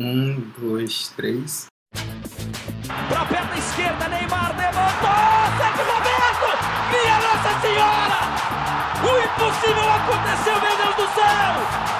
Um, dois, três. Pra perna esquerda, Neymar levantou! Sete momento! Minha Nossa Senhora! O impossível aconteceu, meu Deus do céu!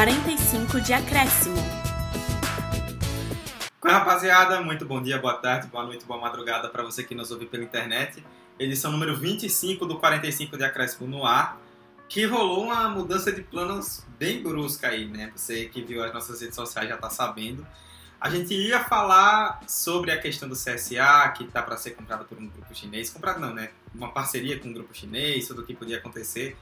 45 de acréscimo. Rapaziada, muito bom dia, boa tarde, boa noite, boa madrugada para você que nos ouve pela internet. Edição número 25 do 45 de Acréscimo no ar, que rolou uma mudança de planos bem brusca aí, né? Você que viu as nossas redes sociais já tá sabendo. A gente ia falar sobre a questão do CSA, que tá para ser comprado por um grupo chinês. Comprado não, né? Uma parceria com um grupo chinês, tudo o que podia acontecer.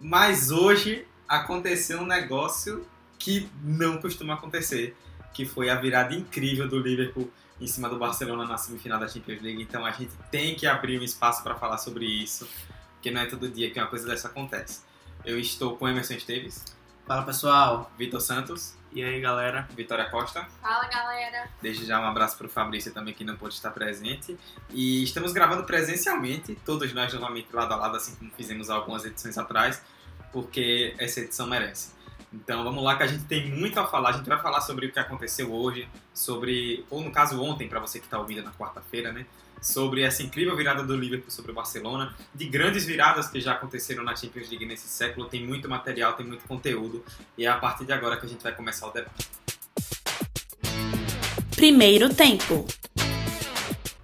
Mas hoje aconteceu um negócio que não costuma acontecer que foi a virada incrível do Liverpool em cima do Barcelona na semifinal da Champions League. Então a gente tem que abrir um espaço para falar sobre isso, porque não é todo dia que uma coisa dessa acontece. Eu estou com Emerson Esteves. Fala pessoal. Vitor Santos. E aí galera. Vitória Costa. Fala galera. Desde já um abraço para o Fabrício também que não pôde estar presente. E estamos gravando presencialmente, todos nós novamente lado a lado, assim como fizemos algumas edições atrás, porque essa edição merece. Então vamos lá que a gente tem muito a falar. A gente vai falar sobre o que aconteceu hoje, sobre, ou no caso ontem, para você que está ouvindo na quarta-feira, né? Sobre essa incrível virada do Liverpool sobre o Barcelona, de grandes viradas que já aconteceram na Champions League nesse século. Tem muito material, tem muito conteúdo, e é a partir de agora que a gente vai começar o debate. Primeiro tempo.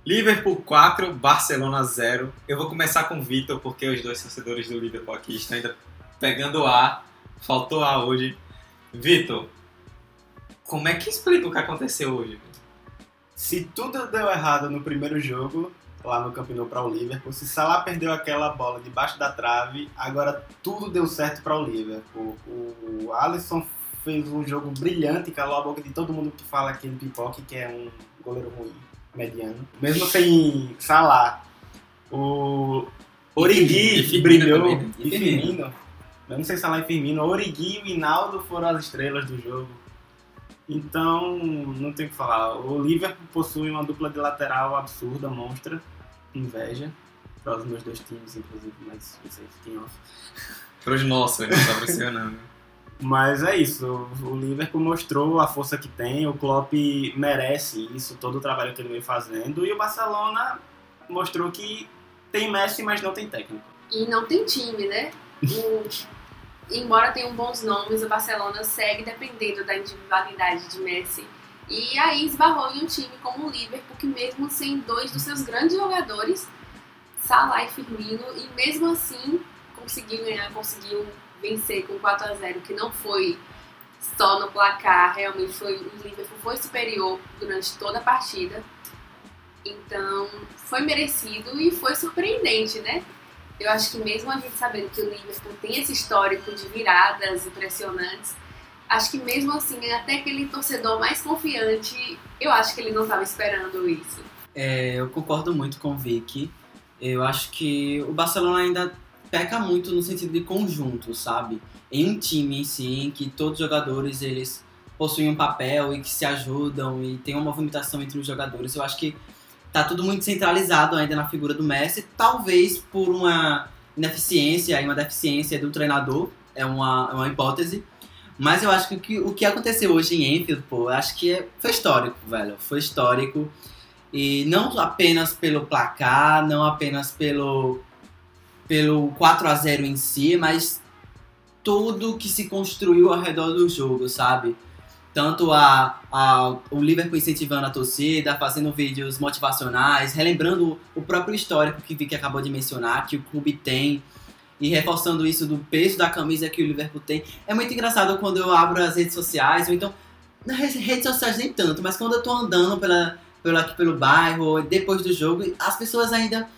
Liverpool 4, Barcelona 0. Eu vou começar com o Vitor, porque os dois torcedores do Liverpool aqui estão ainda pegando ar faltou A hoje. Vitor, como é que explica o que aconteceu hoje? Se tudo deu errado no primeiro jogo, lá no Camp Nou para o Liverpool, se Salah perdeu aquela bola debaixo da trave, agora tudo deu certo para o Liverpool. O Alisson fez um jogo brilhante, calou a boca de todo mundo que fala aquele pipoque, que é um goleiro ruim, mediano. Mesmo sem Salah, o Origi brilhou, e Firmino eu não sei se ela é Firmino, Origi e Hinaldo foram as estrelas do jogo. Então, não tem o que falar. O Liverpool possui uma dupla de lateral absurda, monstra, inveja. Para os meus dois times, inclusive, mas vocês fiquem off. Para os nossos, não está pressionando. Mas é isso, o Liverpool mostrou a força que tem, o Klopp merece isso, todo o trabalho que ele vem fazendo, e o Barcelona mostrou que tem Messi, mas não tem técnico. E não tem time, né? Embora tenham bons nomes, o Barcelona segue dependendo da individualidade de Messi. E aí esbarrou em um time como o Liverpool, que mesmo sem dois dos seus grandes jogadores, Salah e Firmino, e mesmo assim conseguiu ganhar, conseguiu vencer com 4 a 0 que não foi só no placar, realmente foi o Liverpool foi superior durante toda a partida. Então, foi merecido e foi surpreendente, né? Eu acho que mesmo a gente sabendo que o Liverpool tem esse histórico de viradas impressionantes, acho que mesmo assim, até aquele torcedor mais confiante, eu acho que ele não estava esperando isso. É, eu concordo muito com o Vicky. Eu acho que o Barcelona ainda peca muito no sentido de conjunto, sabe? Em um time em si, em que todos os jogadores eles possuem um papel e que se ajudam e tem uma movimentação entre os jogadores. Eu acho que tá tudo muito centralizado ainda na figura do Messi, talvez por uma ineficiência e uma deficiência do treinador, é uma, é uma hipótese. Mas eu acho que o que aconteceu hoje em Enfield, pô, eu acho que é, foi histórico, velho. Foi histórico. E não apenas pelo placar, não apenas pelo, pelo 4 a 0 em si, mas tudo que se construiu ao redor do jogo, sabe? Tanto a, a, o Liverpool incentivando a torcida, fazendo vídeos motivacionais, relembrando o próprio histórico que Vicky acabou de mencionar, que o clube tem, e reforçando isso do peso da camisa que o Liverpool tem. É muito engraçado quando eu abro as redes sociais, ou então, nas redes sociais nem tanto, mas quando eu tô andando pela, pelo, aqui pelo bairro, depois do jogo, as pessoas ainda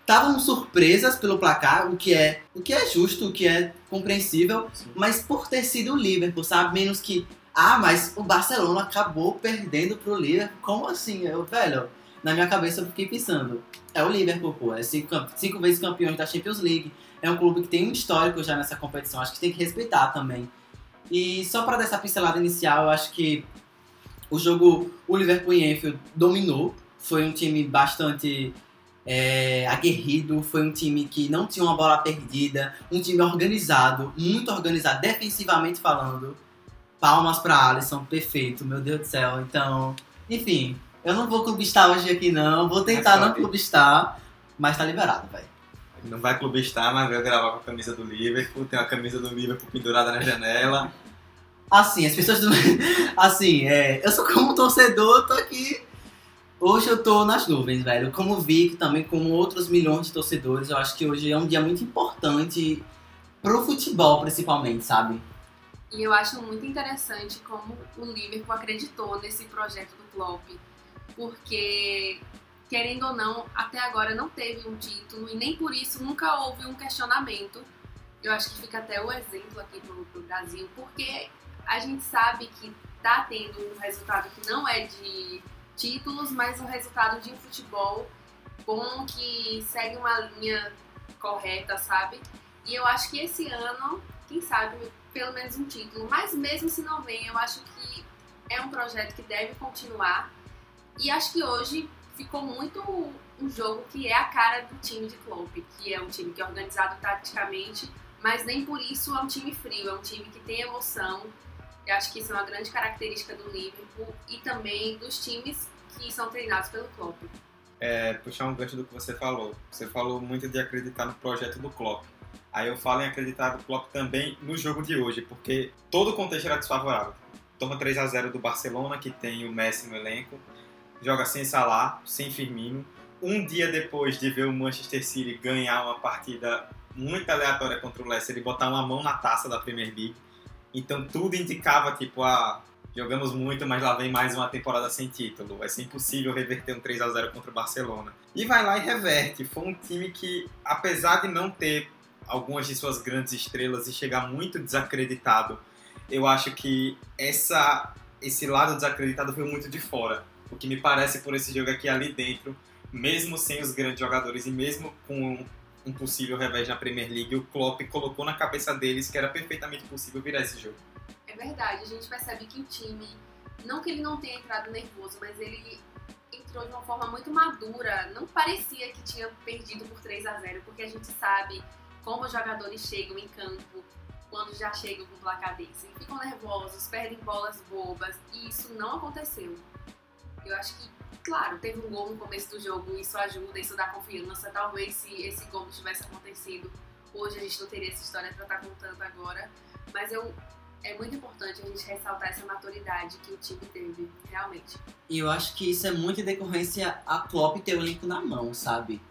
estavam surpresas pelo placar, o que é o que é justo, o que é compreensível, Sim. mas por ter sido o Liverpool, sabe? Menos que, ah, mas o Barcelona acabou perdendo pro Liverpool. Como assim? Eu, velho, na minha cabeça eu fiquei pensando, é o Liverpool, pô, é cinco, cinco vezes campeões da Champions League, é um clube que tem um histórico já nessa competição, acho que tem que respeitar também. E só para dar essa pincelada inicial, eu acho que o jogo, o Liverpool em Enfield dominou, foi um time bastante é, aguerrido, foi um time que não tinha uma bola perdida, um time organizado, muito organizado, defensivamente falando. Palmas para Alisson, perfeito, meu Deus do céu. Então, enfim, eu não vou clubistar hoje aqui não, vou tentar Mas não clubistar, mas tá liberado, velho. Não vai clubistar, mas veio gravar com a camisa do Liverpool. Tem a camisa do Liverpool pendurada na janela. Assim, as pessoas do... Assim, é, eu sou como torcedor, tô aqui. Hoje eu tô nas nuvens, velho. Como vi também, como outros milhões de torcedores, eu acho que hoje é um dia muito importante pro futebol, principalmente, sabe? E eu acho muito interessante como o Liverpool acreditou nesse projeto do Klopp, porque querendo ou não, até agora não teve um título e nem por isso nunca houve um questionamento. Eu acho que fica até o exemplo aqui pro, pro Brasil, porque a gente sabe que tá tendo um resultado que não é de títulos, mas um resultado de um futebol bom que segue uma linha correta, sabe? E eu acho que esse ano, quem sabe, pelo menos um título. Mas mesmo se não vem, eu acho que é um projeto que deve continuar. E acho que hoje ficou muito um jogo que é a cara do time de Klopp, que é um time que é organizado taticamente, mas nem por isso é um time frio, é um time que tem emoção. Eu acho que isso é uma grande característica do Liverpool e também dos times que são treinados pelo Klopp. É, puxar um gancho do que você falou. Você falou muito de acreditar no projeto do Klopp. Aí eu falo em acreditar no Klopp também no jogo de hoje, porque todo o contexto era desfavorável. Toma 3 a 0 do Barcelona, que tem o Messi no elenco, joga sem Salah, sem Firmino. Um dia depois de ver o Manchester City ganhar uma partida muito aleatória contra o Leicester e botar uma mão na taça da Premier League. Então tudo indicava, tipo, ah, jogamos muito, mas lá vem mais uma temporada sem título. Vai ser impossível reverter um 3 a 0 contra o Barcelona. E vai lá e reverte. Foi um time que, apesar de não ter algumas de suas grandes estrelas e chegar muito desacreditado, eu acho que essa, esse lado desacreditado foi muito de fora. O que me parece por esse jogo aqui ali dentro, mesmo sem os grandes jogadores e mesmo com um possível revés na Premier League, o Klopp colocou na cabeça deles que era perfeitamente possível virar esse jogo. É verdade, a gente percebe que o time, não que ele não tenha entrado nervoso, mas ele entrou de uma forma muito madura. Não parecia que tinha perdido por 3 a 0 porque a gente sabe como os jogadores chegam em campo quando já chegam com placar desse. Ficam nervosos, perdem bolas bobas, e isso não aconteceu. Eu acho que, claro, teve um gol no começo do jogo, isso ajuda, isso dá confiança. Talvez se esse gol não tivesse acontecido, hoje a gente não teria essa história pra estar contando agora. Mas eu, é muito importante a gente ressaltar essa maturidade que o time teve, realmente. E eu acho que isso é muito em decorrência a Klopp ter o elenco na mão, sabe?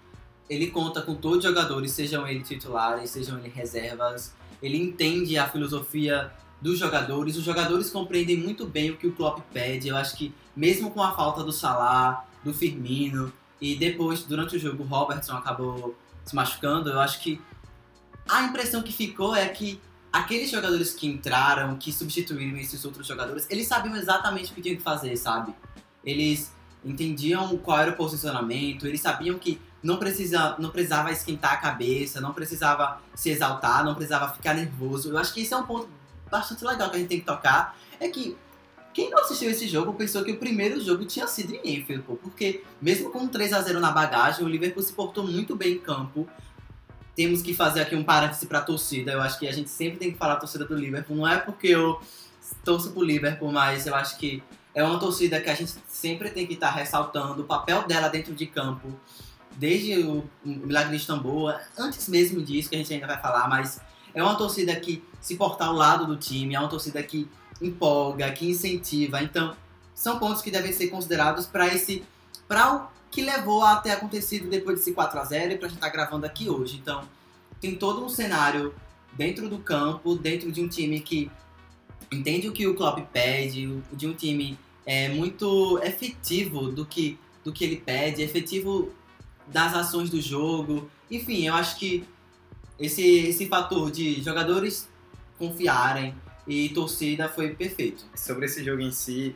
Ele conta com todos os jogadores, sejam eles titulares, sejam eles reservas. Ele entende a filosofia dos jogadores. Os jogadores compreendem muito bem o que o Klopp pede. Eu acho que mesmo com a falta do Salah, do Firmino e depois durante o jogo o Robertson acabou se machucando, eu acho que a impressão que ficou é que aqueles jogadores que entraram, que substituíram esses outros jogadores, eles sabiam exatamente o que tinham que fazer, sabe? Eles entendiam qual era o posicionamento, eles sabiam que não, precisa, não precisava esquentar a cabeça, não precisava se exaltar, não precisava ficar nervoso. Eu acho que esse é um ponto bastante legal que a gente tem que tocar. É que quem não assistiu esse jogo pensou que o primeiro jogo tinha sido em Enfield, pô, porque mesmo com 3 a 0 na bagagem, o Liverpool se portou muito bem em campo. Temos que fazer aqui um parêntese pra torcida. Eu acho que a gente sempre tem que falar a torcida do Liverpool. Não é porque eu torço pro Liverpool, mas eu acho que é uma torcida que a gente sempre tem que estar ressaltando o papel dela dentro de campo. Desde o Milagre de Istambul, antes mesmo disso, que a gente ainda vai falar, mas é uma torcida que se porta ao lado do time, é uma torcida que empolga, que incentiva. Então, são pontos que devem ser considerados para esse para o que levou a ter acontecido depois desse 4 a 0 e para a gente estar gravando aqui hoje. Então, tem todo um cenário dentro do campo, dentro de um time que entende o que o Klopp pede, de um time é muito efetivo do que do que ele pede, efetivo das ações do jogo. Enfim, eu acho que esse, esse fator de jogadores confiarem e torcida foi perfeito. Sobre esse jogo em si,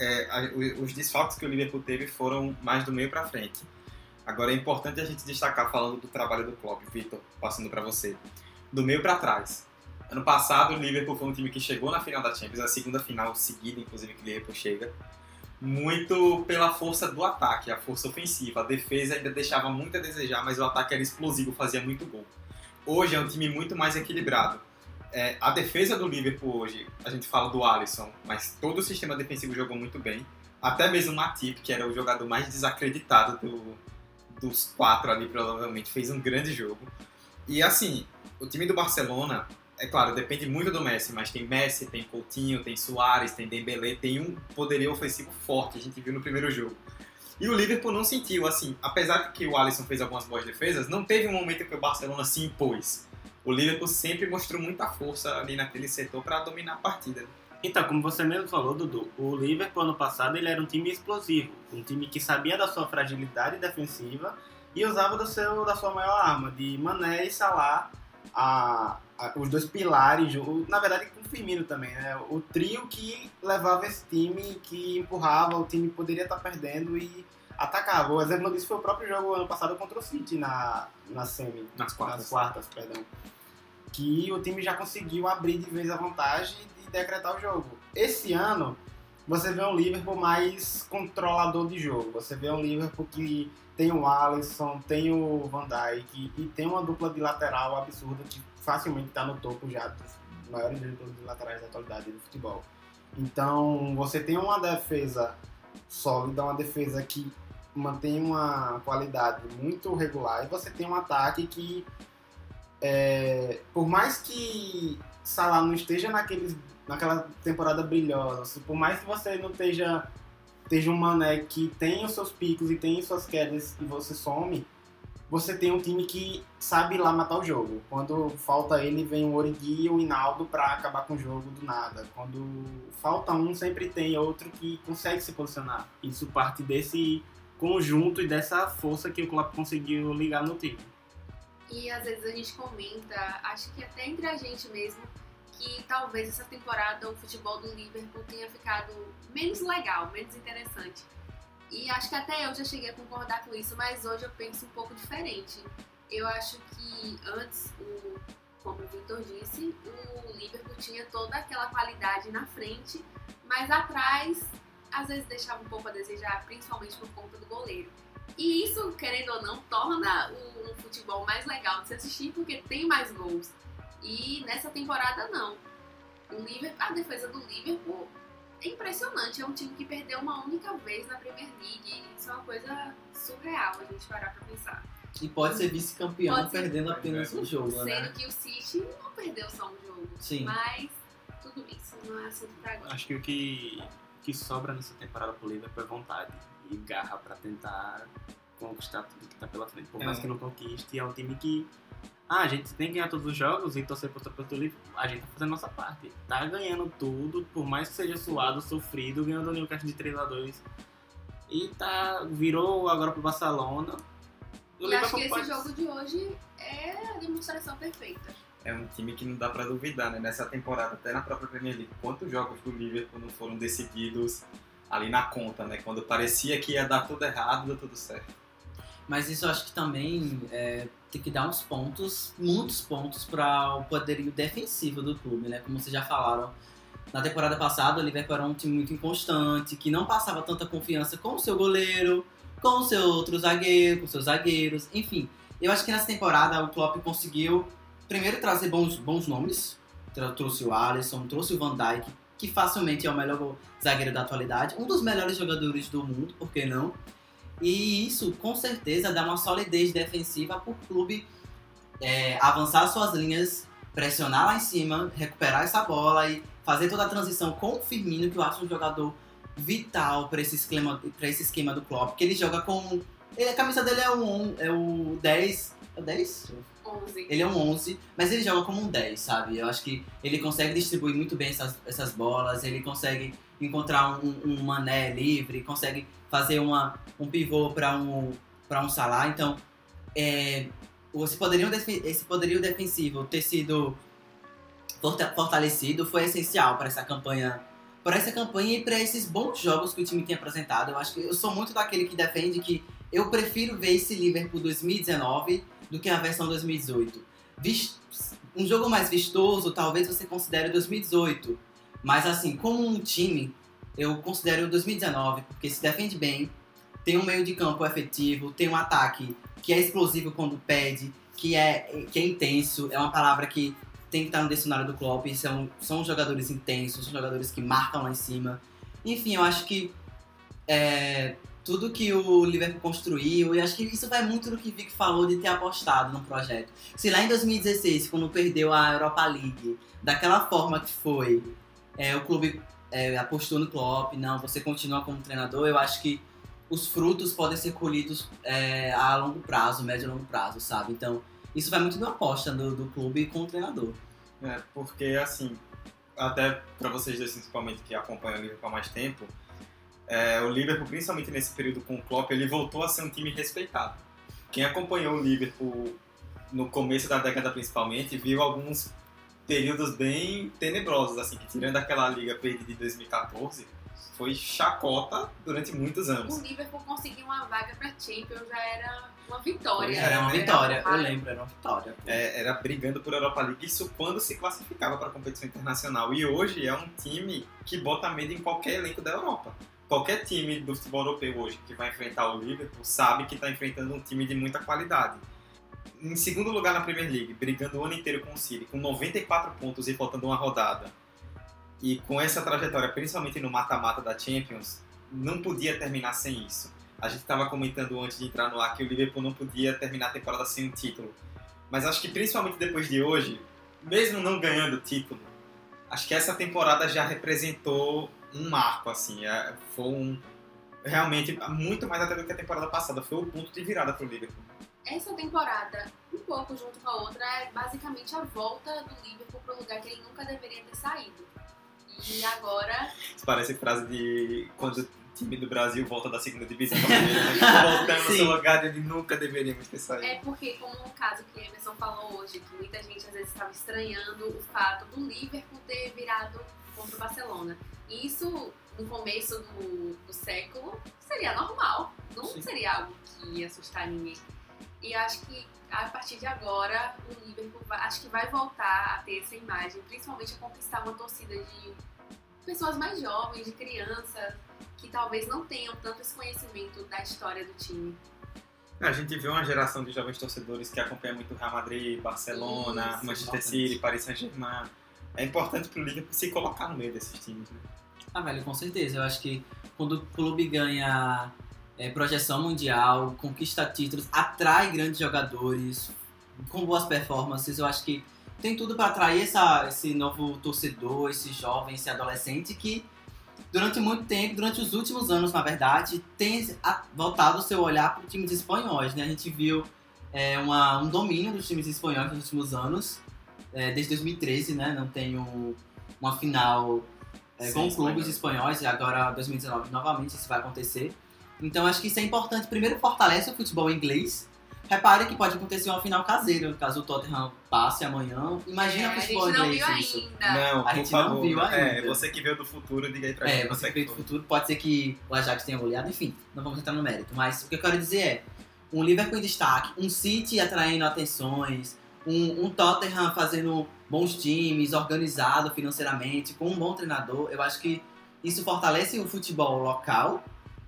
é, os desfalques que o Liverpool teve foram mais do meio para frente. Agora é importante a gente destacar, falando do trabalho do Klopp, Vitor, passando para você. Do meio para trás. Ano passado, o Liverpool foi um time que chegou na final da Champions, a segunda final seguida, inclusive, que o Liverpool chega. Muito pela força do ataque, a força ofensiva. A defesa ainda deixava muito a desejar, mas o ataque era explosivo, fazia muito gol. Hoje é um time muito mais equilibrado. É, a defesa do Liverpool hoje, a gente fala do Alisson, mas todo o sistema defensivo jogou muito bem. Até mesmo o Matip, que era o jogador mais desacreditado do- dos quatro ali, provavelmente, fez um grande jogo. E assim, o time do Barcelona, é claro, depende muito do Messi, mas tem Messi, tem Coutinho, tem Soares, tem Dembélé, tem um poderio ofensivo forte, a gente viu no primeiro jogo. E o Liverpool não sentiu, assim, apesar de que o Alisson fez algumas boas defesas, não teve um momento que o Barcelona se impôs. O Liverpool sempre mostrou muita força ali naquele setor para dominar a partida. Então, como você mesmo falou, Dudu, o Liverpool ano passado ele era um time explosivo, um time que sabia da sua fragilidade defensiva e usava do seu, da sua maior arma, de Mané e Salah, a, a- os dois pilares, o- na verdade com o Firmino também, né? o trio que levava esse time, que empurrava, o time poderia estar perdendo e atacava. O exemplo disso foi o próprio jogo ano passado contra o City na, na semi, Nas quartas. nas quartas, perdão. Que o time já conseguiu abrir de vez a vantagem e decretar o jogo. Esse ano, você vê um Liverpool mais controlador de jogo. Você vê um Liverpool que tem o Alisson, tem o Van Dijk e tem uma dupla de lateral absurda que facilmente está no topo já dos maiores duplas de laterais da atualidade do futebol. Então, você tem uma defesa sólida, uma defesa que mantém uma qualidade muito regular e você tem um ataque que é, por mais que Salah não esteja naqueles, naquela temporada brilhosa, por mais que você não esteja, esteja um mané que tem os seus picos e tem suas quedas e você some, você tem um time que sabe lá matar o jogo. Quando falta ele, vem o Origi e o Hinaldo para acabar com o jogo do nada. Quando falta um, sempre tem outro que consegue se posicionar. Isso parte desse conjunto e dessa força que o Klopp conseguiu ligar no time. E às vezes a gente comenta, acho que até entre a gente mesmo, que talvez essa temporada o futebol do Liverpool tenha ficado menos legal, menos interessante. E acho que até eu já cheguei a concordar com isso, mas hoje eu penso um pouco diferente. Eu acho que antes, o, como o Victor disse, o Liverpool tinha toda aquela qualidade na frente, mas atrás às vezes deixava um pouco a desejar, principalmente por conta do goleiro. E isso, querendo ou não, torna o, o futebol mais legal de se assistir porque tem mais gols. E nessa temporada não. O Liverpool, a defesa do Liverpool é impressionante. É um time que perdeu uma única vez na Premier League. Isso é uma coisa surreal a gente parar pra pensar. E pode ser vice-campeão perdendo apenas um jogo, Sendo né? que o City não perdeu só um jogo. Sim. Mas tudo isso não é assunto pra agora. Acho que o que, que sobra nessa temporada pro Liverpool é vontade e garra pra tentar conquistar tudo que tá pela frente. Por mais É. que não conquiste, é um time que. Ah, a gente tem que ganhar todos os jogos e torcer pro do Liverpool. A gente tá fazendo nossa parte. Tá ganhando tudo, por mais que seja suado, sofrido, ganhando o Newcastle de 3x2. E tá. Virou agora pro Barcelona. O E acho que esse pode- jogo de hoje é a demonstração perfeita. É um time que não dá pra duvidar, né? Nessa temporada, até na própria Premier League, quantos jogos do Liverpool não foram decididos ali na conta, né? Quando parecia que ia dar tudo errado, deu tudo certo. Mas isso eu acho que também é, tem que dar uns pontos, muitos pontos para o poderio defensivo do clube, né? Como vocês já falaram. Na temporada passada, o Liverpool era um time muito inconstante, que não passava tanta confiança com o seu goleiro, com o seu outro zagueiro, com os seus zagueiros, enfim. Eu acho que nessa temporada o Klopp conseguiu, primeiro, trazer bons, bons nomes. Trouxe o Alisson, trouxe o Van Dijk, que facilmente é o melhor zagueiro da atualidade, um dos melhores jogadores do mundo, por que não? E isso, com certeza, dá uma solidez defensiva para o clube é, avançar suas linhas, pressionar lá em cima, recuperar essa bola e fazer toda a transição com o Firmino, que eu acho um jogador vital para esse esquema, esse esquema do Klopp, que ele joga com ele, a camisa dele é o, on- é o 10, é o 10? 11. Ele é um 11, mas ele joga como um 10, sabe? Eu acho que ele consegue distribuir muito bem essas, essas bolas, ele consegue encontrar um, um mané livre, consegue fazer uma, um pivô para um, para um Salah. Então, é, esse, poderio, esse poderio defensivo ter sido forta- fortalecido foi essencial para essa campanha. Para essa campanha e para esses bons jogos que o time tem apresentado. Eu acho que eu sou muito daquele que defende que eu prefiro ver esse Liverpool 2019 do que a versão 2018. Vis- um jogo mais vistoso, talvez você considere 2018. Mas assim, como um time, eu considero o 2019, porque se defende bem, tem um meio de campo efetivo, tem um ataque que é explosivo quando pede, que é, que é intenso, é uma palavra que tem que estar no dicionário do Klopp, são, são jogadores intensos, são jogadores que marcam lá em cima. Enfim, eu acho que é, tudo que o Liverpool construiu, e acho que isso vai muito do que Vic falou de ter apostado no projeto. Se lá em 2016, quando perdeu a Europa League, daquela forma que foi, é, o clube é, apostou no Klopp, não, você continua como treinador, eu acho que os frutos podem ser colhidos é, a longo prazo, médio e longo prazo, sabe? Então, isso vai muito da aposta do, do clube com o treinador. É, porque assim, até para vocês dois principalmente que acompanham o Liverpool há mais tempo, é, o Liverpool, principalmente nesse período com o Klopp, ele voltou a ser um time respeitado. Quem acompanhou o Liverpool no começo da década principalmente, viu alguns períodos bem tenebrosos, assim, que tirando aquela liga perdida de 2014, foi chacota durante muitos anos. O Liverpool conseguir uma vaga pra Champions já era uma vitória. Era uma vitória, eu Era- lembro, era uma vitória. É, era brigando por Europa League, isso quando se classificava para a competição internacional. E hoje é um time que bota medo em qualquer elenco da Europa. Qualquer time do futebol europeu hoje que vai enfrentar o Liverpool sabe que está enfrentando um time de muita qualidade. Em segundo lugar na Premier League, brigando o ano inteiro com o City, com 94 pontos e faltando uma rodada. E com essa trajetória, principalmente no mata-mata da Champions, não podia terminar sem isso. A gente estava comentando antes de entrar no ar que o Liverpool não podia terminar a temporada sem um título. Mas acho que principalmente depois de hoje, mesmo não ganhando o título, acho que essa temporada já representou um marco, assim. É, foi um. Realmente, muito mais até do que a temporada passada. Foi o ponto de virada pro Liverpool. Essa temporada, um pouco junto com a outra, é basicamente a volta do Liverpool para o lugar que ele nunca deveria ter saído. E agora, Isso parece frase de quando o time do Brasil volta da segunda divisão primeira. né? Voltando no Sim. seu lugar onde nunca deveríamos ter saído. é porque, como no caso que Emerson falou hoje, que muita gente às vezes estava estranhando o fato do Liverpool ter virado contra o Barcelona. E isso, no começo do, do século, seria normal. Não Sim. seria algo que ia assustar ninguém. E acho que a partir de agora o Liverpool vai- acho que vai voltar a ter essa imagem, principalmente a conquistar uma torcida de pessoas mais jovens, de crianças, que talvez não tenham tanto esse conhecimento da história do time. A gente vê uma geração de jovens torcedores que acompanha muito Real Madrid, Barcelona, Isso, Manchester. City, Paris Saint-Germain. É importante pro Liverpool se colocar no meio desses times, né? Ah, velho, com certeza. Eu acho que quando o clube ganha é, projeção mundial, conquista títulos, atrai grandes jogadores com boas performances, eu acho que tem tudo para atrair essa, esse novo torcedor, esse jovem, esse adolescente que durante muito tempo, durante os últimos anos, na verdade, tem voltado o seu olhar para os times espanhóis, né? A gente viu é, uma- um domínio dos times espanhóis nos últimos anos, é, desde 2013, né? Não tem um- uma final é, Sim, com clubes espanhóis e agora 2019 novamente isso vai acontecer. Então acho que isso é importante. Primeiro fortalece o futebol inglês. Repare que pode acontecer uma final caseira, caso o Tottenham passe amanhã. Imagina É, o a gente futebol não inglês viu isso. ainda. Não, A gente não favor. viu É, ainda. você que veio do futuro, diga aí pra É, gente. você que veio do futuro, pode ser que o Ajax tenha olhado, enfim, não vamos entrar no mérito. Mas o que eu quero dizer é, um Liverpool em destaque, um City atraindo atenções, um, um Tottenham fazendo bons times, organizado financeiramente, com um bom treinador, eu acho que isso fortalece o futebol local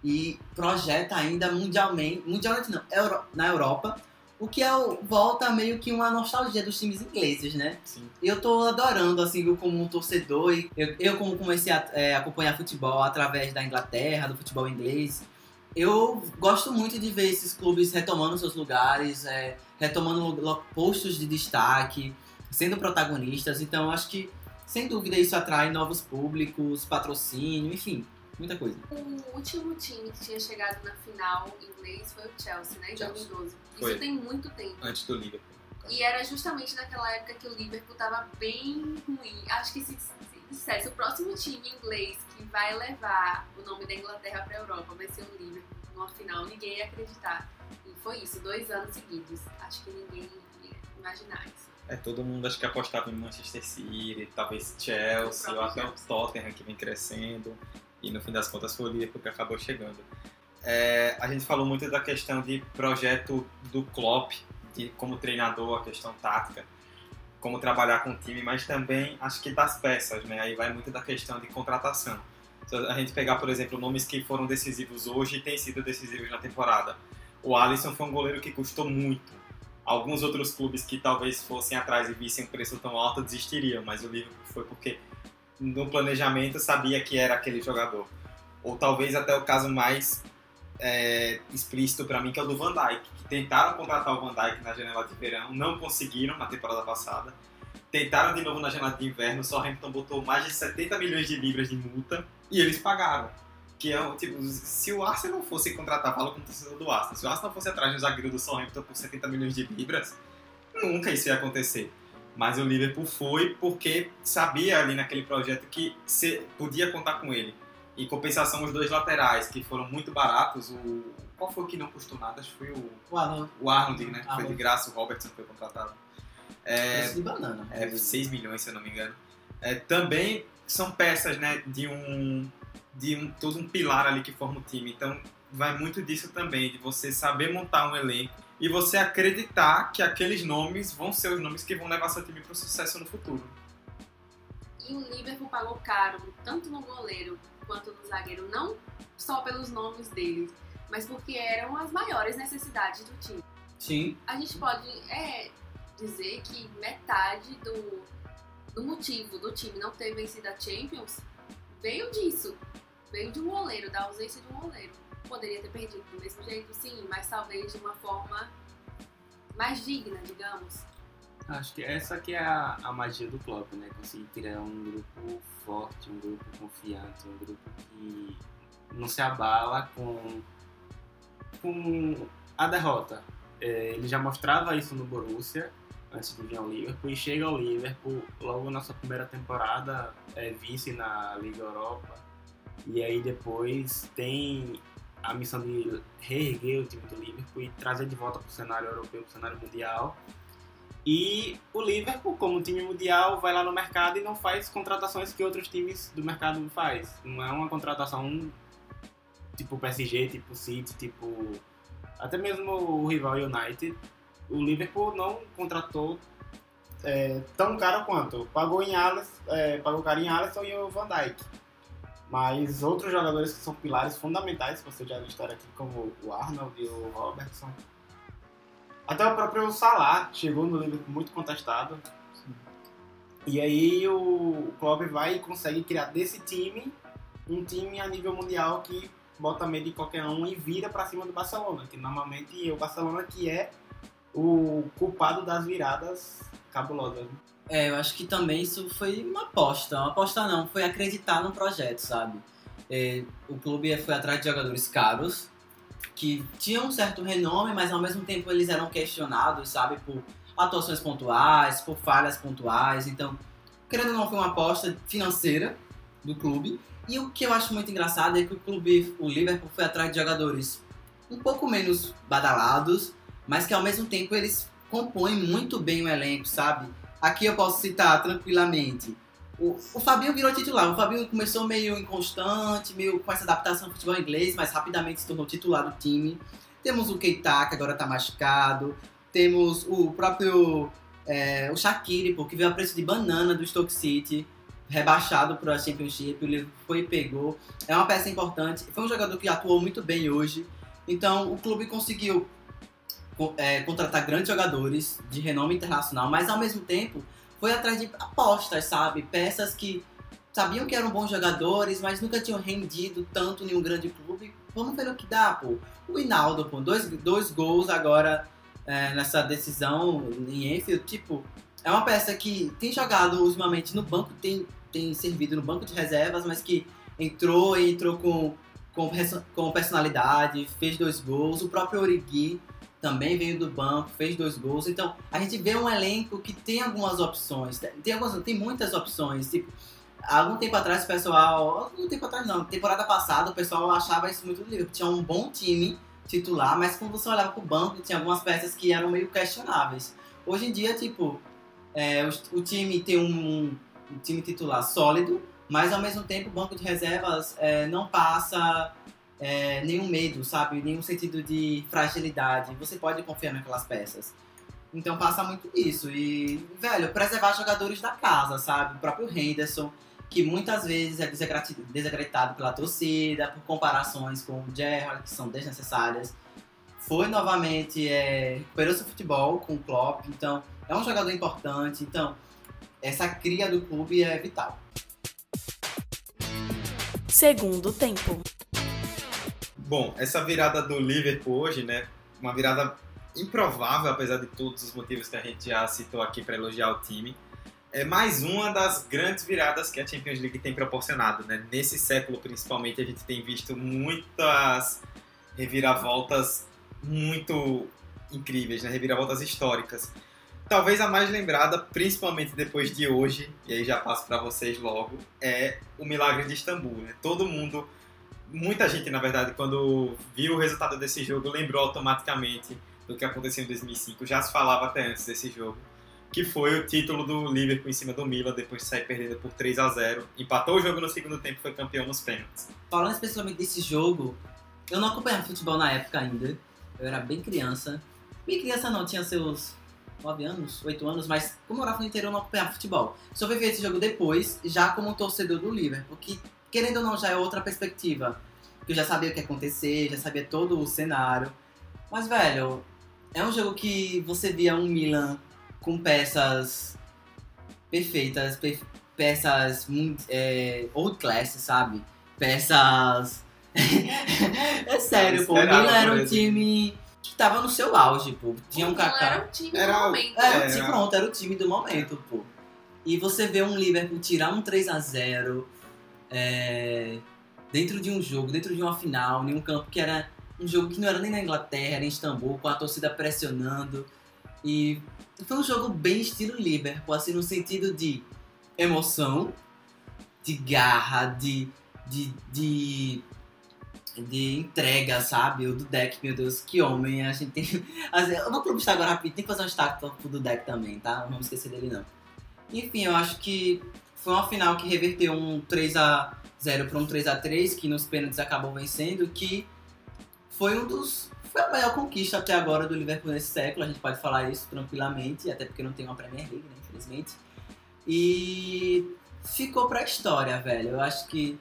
e projeta ainda mundialmente, mundialmente não, Euro- na Europa, o que é o- volta meio que uma nostalgia dos times ingleses, né? Sim. Eu tô adorando, assim, eu como um torcedor. e Eu, eu como comecei a é, acompanhar futebol através da Inglaterra, do futebol inglês. Eu gosto muito de ver esses clubes retomando seus lugares, é, retomando postos de destaque, sendo protagonistas. Então, acho que, sem dúvida, isso atrai novos públicos, patrocínio, enfim, muita coisa. O último time que tinha chegado na final inglês foi o Chelsea, né? Em Chelsea. 2012. Foi. Isso tem muito tempo. Antes do Liverpool. E era justamente naquela época que o Liverpool tava bem ruim. Acho que se, se dissesse o próximo time inglês que vai levar o nome da Inglaterra pra Europa vai ser o Liverpool numa final, ninguém ia acreditar. E foi isso, dois anos seguidos. Acho que ninguém ia imaginar isso. É, todo mundo acho que apostava em Manchester City, talvez Chelsea, ou até o Tottenham que vem crescendo. E no fim das contas foi o Liverpool que acabou chegando. É, a gente falou muito da questão de projeto do Klopp, de como treinador, a questão tática, como trabalhar com o time, mas também acho que das peças, né? Aí vai muito da questão de contratação. Se a gente pegar, por exemplo, nomes que foram decisivos hoje e têm sido decisivos na temporada. O Alisson foi um goleiro que custou muito. Alguns outros clubes que talvez fossem atrás e vissem um preço tão alto desistiriam, mas o Liverpool foi porque no planejamento sabia que era aquele jogador. Ou talvez até o caso mais é, explícito para mim, que é o do Van Dijk, que tentaram contratar o Van Dijk na janela de verão, não conseguiram na temporada passada. Tentaram de novo na janela de inverno, o Southampton botou mais de 70 milhões de libras de multa e eles pagaram. Que é tipo, se o Arsenal fosse contratar, fala com o torcedor do Arsenal, se o Arsenal fosse atrás de zagueiro do Southampton por 70 milhões de libras, nunca isso ia acontecer. Mas o Liverpool foi porque sabia ali naquele projeto que se, podia contar com ele. Em compensação, os dois laterais, que foram muito baratos, o. Qual foi o que não custou nada? Acho que foi o, O Arnold, o Arnold, né? Foi de Arnold. graça, o Robertson foi contratado. É, de banana. é 6 milhões, se eu não me engano. É, também são peças, né, de um de um todo um pilar ali que forma o time. Então, vai muito disso também, de você saber montar um elenco e você acreditar que aqueles nomes vão ser os nomes que vão levar seu time para o sucesso no futuro. E o Liverpool pagou caro, tanto no goleiro quanto no zagueiro, não só pelos nomes deles, mas porque eram as maiores necessidades do time. Sim, A gente pode é, dizer que metade do, do motivo do time não ter vencido a Champions veio disso. Veio de um goleiro, da ausência de um goleiro. Poderia ter perdido do mesmo jeito, sim, mas talvez de uma forma mais digna, digamos. Acho que essa que é a, a magia do Klopp, né? Conseguir criar um grupo forte, um grupo confiante, um grupo que não se abala com, com a derrota. É, ele já mostrava isso no Borussia, antes de vir ao Liverpool, e chega ao Liverpool logo na sua primeira temporada, é vice na Liga Europa, e aí depois tem a missão de reerguer o time do Liverpool e trazer de volta para o cenário europeu, para o cenário mundial. E o Liverpool, como time mundial, vai lá no mercado e não faz contratações que outros times do mercado faz. Não é uma contratação tipo PSG, tipo City, tipo até mesmo o rival United. O Liverpool não contratou É, tão caro quanto. Pagou em Alisson, é, pagou caro em Alisson e o Van Dijk. Mas outros jogadores que são pilares fundamentais, que você já história aqui, como o Arnold e o Robertson. Até o próprio Salah chegou no Liverpool muito contestado. E aí o Klopp vai e consegue criar desse time um time a nível mundial que bota medo de qualquer um e vira pra cima do Barcelona, que normalmente é o Barcelona que é o culpado das viradas cabulosas. né? É, eu acho que também isso foi uma aposta. Uma aposta não, foi acreditar no projeto, sabe? É, o clube foi atrás de jogadores caros, que tinham um certo renome, mas ao mesmo tempo eles eram questionados, sabe? Por atuações pontuais, por falhas pontuais. Então, querendo ou não, foi uma aposta financeira do clube. E o que eu acho muito engraçado é que o clube, o Liverpool, foi atrás de jogadores um pouco menos badalados, mas que ao mesmo tempo eles compõem muito bem o elenco, sabe? Aqui eu posso citar tranquilamente. O, o Fabinho virou titular. O Fabinho começou meio inconstante, meio com essa adaptação ao futebol inglês, mas rapidamente se tornou titular do time. Temos o Keita, que agora tá machucado. Temos o próprio é, o Shaqiri, pô, que veio a preço de banana do Stoke City, rebaixado para a Championship. Liverpool foi e pegou. É uma peça importante. Foi um jogador que atuou muito bem hoje. Então o clube conseguiu co- é, contratar grandes jogadores de renome internacional, mas ao mesmo tempo foi atrás de apostas, sabe? Peças que sabiam que eram bons jogadores, mas nunca tinham rendido tanto em um grande clube. Vamos ver o que dá, pô. O Hinaldo, pô, dois, dois gols agora é, nessa decisão em Enfield, tipo, é uma peça que tem jogado ultimamente no banco, tem, tem servido no banco de reservas, mas que entrou e entrou com, com, com personalidade, fez dois gols. O próprio Origi também veio do banco, fez dois gols. Então, a gente vê um elenco que tem algumas opções. Tem, algumas, tem muitas opções. Tipo, algum tempo atrás, o pessoal. Algum tempo atrás não, temporada passada, o pessoal achava isso muito Liverpool. Tinha um bom time titular, mas quando você olhava pro banco, tinha algumas peças que eram meio questionáveis. Hoje em dia, tipo, é, o, o time tem um, um time titular sólido, mas ao mesmo tempo o banco de reservas é, não passa é, nenhum medo, sabe? Nenhum sentido de fragilidade. Você pode confiar naquelas peças. Então passa muito isso. E, velho, preservar jogadores da casa, sabe? O próprio Henderson, que muitas vezes é desacreditado pela torcida, por comparações com o Gerrard, que são desnecessárias. Foi novamente, é, recuperou seu futebol com o Klopp, então é um jogador importante. Então, essa cria do clube é vital. Segundo tempo. Bom, essa virada do Liverpool hoje, né? Uma virada improvável, apesar de todos os motivos que a gente já citou aqui para elogiar o time. É mais uma das grandes viradas que a Champions League tem proporcionado, né? Nesse século, principalmente, a gente tem visto muitas reviravoltas muito incríveis, né? Reviravoltas históricas. Talvez a mais lembrada, principalmente depois de hoje, e aí já passo para vocês logo, é o milagre de Istambul, né? Todo mundo muita gente, na verdade, quando viu o resultado desse jogo, lembrou automaticamente do que aconteceu em 2005. Já se falava até antes desse jogo, que foi o título do Liverpool em cima do Milan, depois de sair perdendo por 3 a 0 Empatou o jogo no segundo tempo e foi campeão nos pênaltis. Falando especialmente desse jogo, eu não acompanhava futebol na época ainda. Eu era bem criança. Bem criança não, tinha seus 9 anos, 8 anos, mas como eu morava no interior, eu não acompanhava futebol. Só fui ver esse jogo depois, já como torcedor do Liverpool, querendo ou não já é outra perspectiva. Porque eu já sabia o que ia acontecer, já sabia todo o cenário. Mas, velho, é um jogo que você via um Milan com peças perfeitas, pe- peças muito, é, old class, sabe? Peças. é sério, pô. O Milan era um time que tava no seu auge, pô. Tinha um Kaká. Era o time Era do momento. Era, É, o time, era- pronto, era o time do momento, pô. E você vê um Liverpool tirar um 3 a 0 é, dentro de um jogo, dentro de uma final, em um campo que era um jogo que não era nem na Inglaterra, era em Istambul, com a torcida pressionando. E foi um jogo bem estilo Liverpool, assim, no sentido de emoção, de garra, de, de, de, de entrega, sabe? O do deck, meu Deus, que homem. A gente tem. assim, Eu vou publicar agora rapidinho, tem que fazer um destaque pro pro do deck também, tá? Não vamos esquecer dele não. Enfim, eu acho que foi uma final que reverteu um 3x0 para um 3x3, que nos pênaltis acabou vencendo, que foi um dos. Foi a maior conquista até agora do Liverpool nesse século, a gente pode falar isso tranquilamente, até porque não tem uma Premier League, né, infelizmente. E ficou pra história, velho. Eu acho que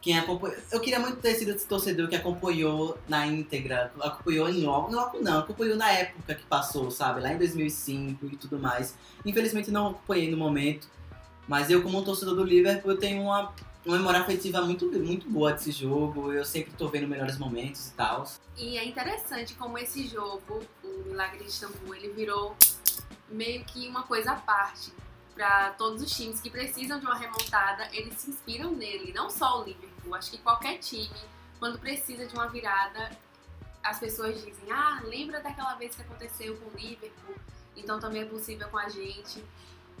quem acompanhou. Eu queria muito ter sido esse torcedor que acompanhou na íntegra, acompanhou. Em logo não, acompanhou na época que passou, sabe? Lá em 2005 e tudo mais. Infelizmente não acompanhei no momento. Mas eu, como torcedor do Liverpool, eu tenho uma, uma memória afetiva muito, muito boa desse jogo. Eu sempre tô vendo melhores momentos e tal. E é interessante como esse jogo, o Milagre de Istambul, ele virou meio que uma coisa à parte. Para todos os times que precisam de uma remontada, eles se inspiram nele. Não só o Liverpool, acho que qualquer time, quando precisa de uma virada, as pessoas dizem: Ah, lembra daquela vez que aconteceu com o Liverpool? Então também é possível com a gente.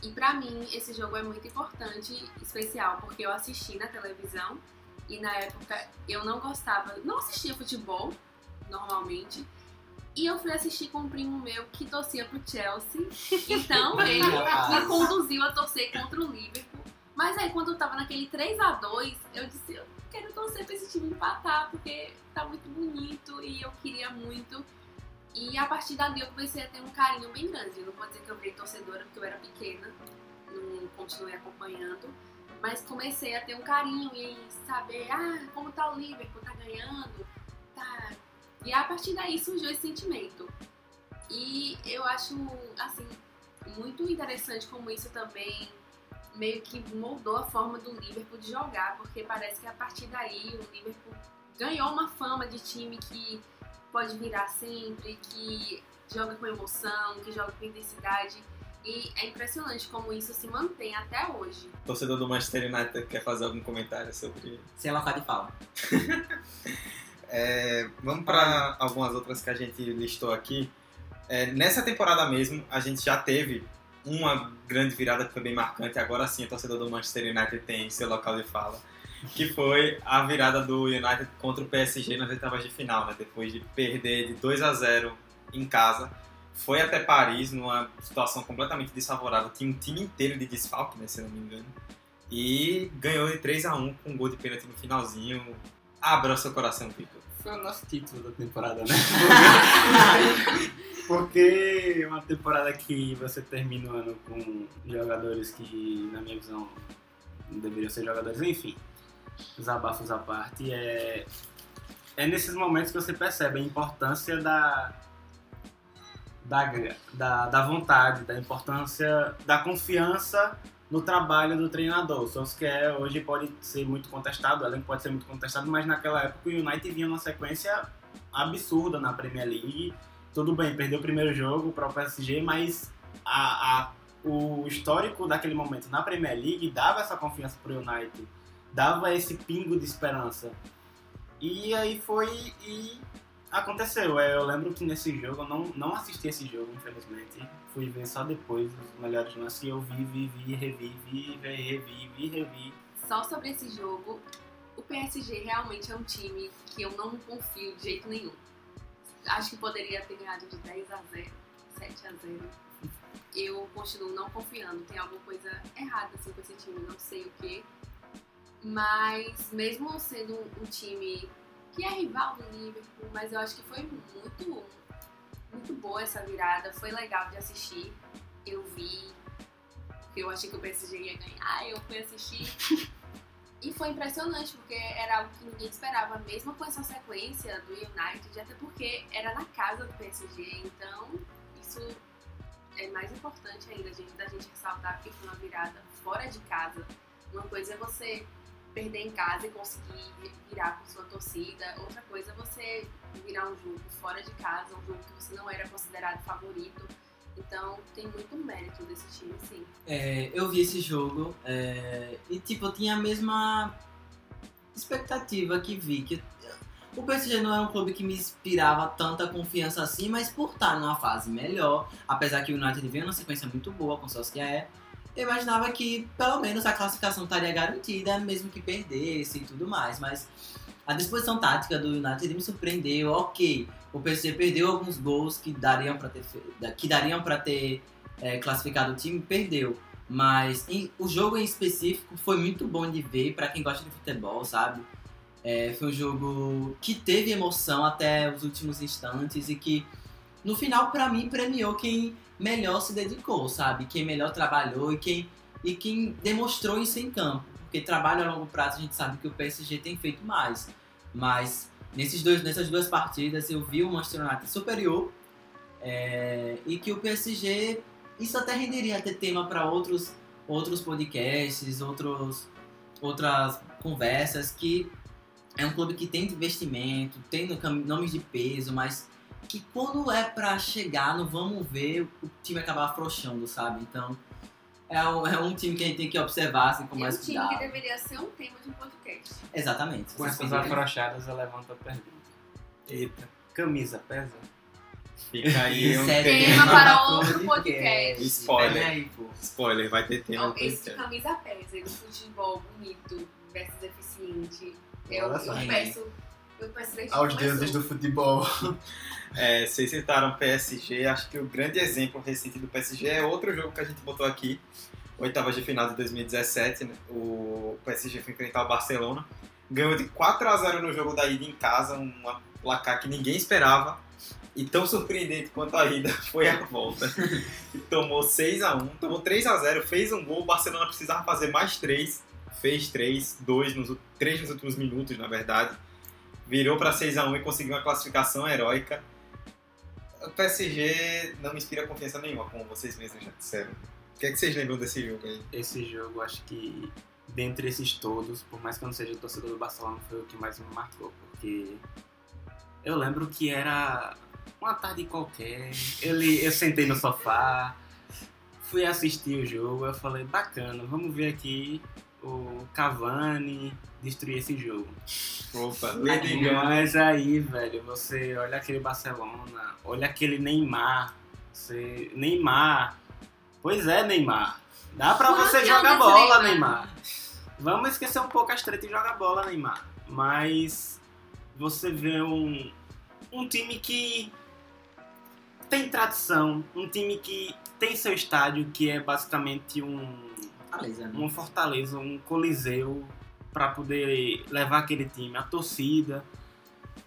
E pra mim, esse jogo é muito importante, especial, porque eu assisti na televisão e na época eu não gostava, não assistia futebol normalmente. E eu fui assistir com um primo meu que torcia pro Chelsea. Então ele me conduziu a torcer contra o Liverpool. Mas aí quando eu tava naquele 3 a 2 eu disse, eu quero torcer pra esse time empatar, porque tá muito bonito e eu queria muito. E a partir dali eu comecei a ter um carinho bem grande. Eu não vou dizer que eu virei torcedora porque eu era pequena, não continuei acompanhando. Mas comecei a ter um carinho e saber, ah, como tá o Liverpool, tá ganhando, tá. E a partir daí surgiu esse sentimento. E eu acho, assim, muito interessante como isso também meio que moldou a forma do Liverpool de jogar, porque parece que a partir daí o Liverpool ganhou uma fama de time que pode virar sempre, que joga com emoção, que joga com intensidade. E é impressionante como isso se mantém até hoje. O torcedor do Manchester United quer fazer algum comentário sobre. Sem local de fala. É, vamos para algumas outras que a gente listou aqui. É, nessa temporada mesmo, a gente já teve uma grande virada que foi bem marcante. Agora sim, o torcedor do Manchester United tem seu local de fala. Que foi a virada do United contra o PSG nas oitavas de final, né? Depois de perder de 2 a 0 em casa, foi até Paris numa situação completamente desfavorável, tinha um time inteiro de desfalque, né, se eu não me engano, e ganhou de 3 a 1 com um gol de pênalti no finalzinho. Abra o seu coração, Victor. Foi o nosso título da temporada, né? Porque é uma temporada que você termina o ano com jogadores que, na minha visão, não deveriam ser jogadores, enfim, os abafos à parte, é, é nesses momentos que você percebe a importância da, da, da, da vontade, da importância da confiança no trabalho do treinador. O Solskjaer hoje pode ser muito contestado, elenco pode ser muito contestado, mas naquela época o United vinha numa sequência absurda na Premier League. Tudo bem, perdeu o primeiro jogo para o PSG, mas a, a, o histórico daquele momento na Premier League dava essa confiança para o United, dava esse pingo de esperança. E aí foi e aconteceu. É, eu lembro que nesse jogo, eu não, não assisti esse jogo, infelizmente. Fui ver só depois os melhores lances e eu vi, vi, vi, revi, vi, vi, revi, vi, revi. Só sobre esse jogo, o PSG realmente é um time que eu não confio de jeito nenhum. Acho que poderia ter ganhado de 10 a 0, 7 a 0. Eu continuo não confiando. Tem alguma coisa errada assim, com esse time, não sei o que. Mas mesmo sendo um time que é rival do Liverpool, mas eu acho que foi muito, muito boa essa virada. Foi legal de assistir. Eu vi, eu achei que o PSG ia ganhar, eu fui assistir. E foi impressionante, porque era algo que ninguém esperava, mesmo com essa sequência do United, até porque era na casa do PSG, então isso é mais importante ainda gente, da gente ressaltar que foi uma virada fora de casa. Uma coisa é você perder em casa e conseguir virar com sua torcida. Outra coisa é você virar um jogo fora de casa, um jogo que você não era considerado favorito. Então tem muito mérito desse time, sim. É, eu vi esse jogo é, e tipo, eu tinha a mesma expectativa que vi. Que o PSG não era um clube que me inspirava tanta confiança assim, mas por estar numa fase melhor, apesar que o United veio numa sequência muito boa com o Solskjaer, eu imaginava que pelo menos a classificação estaria garantida, mesmo que perdesse e tudo mais. Mas a disposição tática do United me surpreendeu. Ok, o PSG perdeu alguns gols que dariam para ter que dariam para ter é, classificado o time, perdeu. Mas em, o jogo em específico foi muito bom de ver para quem gosta de futebol, sabe? É, foi um jogo que teve emoção até os últimos instantes e que no final para mim premiou quem melhor se dedicou, sabe? Quem melhor trabalhou e quem, e quem demonstrou isso em campo. Porque trabalho a longo prazo a gente sabe que o PSG tem feito mais. Mas nesses dois, nessas duas partidas eu vi o Manchester United superior é, e que o PSG, isso até renderia ter tema para outros, outros podcasts, outros, outras conversas, que é um clube que tem investimento, tem nomes de peso, mas que quando é pra chegar no vamos ver, o time acaba afrouxando, sabe? Então, é um, é um time que a gente tem que observar assim, com mais cuidado. É um time que deveria ser um tema de um podcast. Exatamente. Com essas afrouxadas, eu levanto a pergunta. Eita. Camisa pesa? Fica aí um tema para outro podcast. Spoiler. Aí. Spoiler, vai ter tema. Então, esse camisa pesa, do futebol bonito versus eficiente. Eu, eu peço. Aos deuses do futebol. É, vocês citaram PSG, acho que o grande exemplo recente do PSG é outro jogo que a gente botou aqui, oitavas de final de 2017, né? o PSG foi enfrentar o Barcelona, ganhou de 4 a 0 no jogo da ida em casa, um placar que ninguém esperava, e tão surpreendente quanto a ida foi a volta. Tomou 6 a 1 tomou 3 a 0 fez um gol, o Barcelona precisava fazer mais 3, fez 3, 2 nos, 3 nos últimos minutos, na verdade. Virou para 6 a 1 e conseguiu uma classificação heróica. O PSG não me inspira confiança nenhuma, como vocês mesmos já disseram. O que, é que vocês lembram desse jogo aí? Esse jogo, acho que dentre esses todos, por mais que eu não seja torcedor do Barcelona, foi o que mais me marcou, porque eu lembro que era uma tarde qualquer, ele, eu sentei no sofá, fui assistir o jogo, eu falei, bacana, vamos ver aqui o Cavani destruir esse jogo. Opa. Mas aí, velho, você olha aquele Barcelona, olha aquele Neymar, você... Neymar, pois é, Neymar, dá pra Quantos você jogar bola, Neymar? Neymar. Vamos esquecer um pouco as tretas e jogar bola, Neymar. Mas você vê um, um time que tem tradição, um time que tem seu estádio, que é basicamente um, Fortaleza, né? Fortaleza, um Coliseu, para poder levar aquele time, a torcida.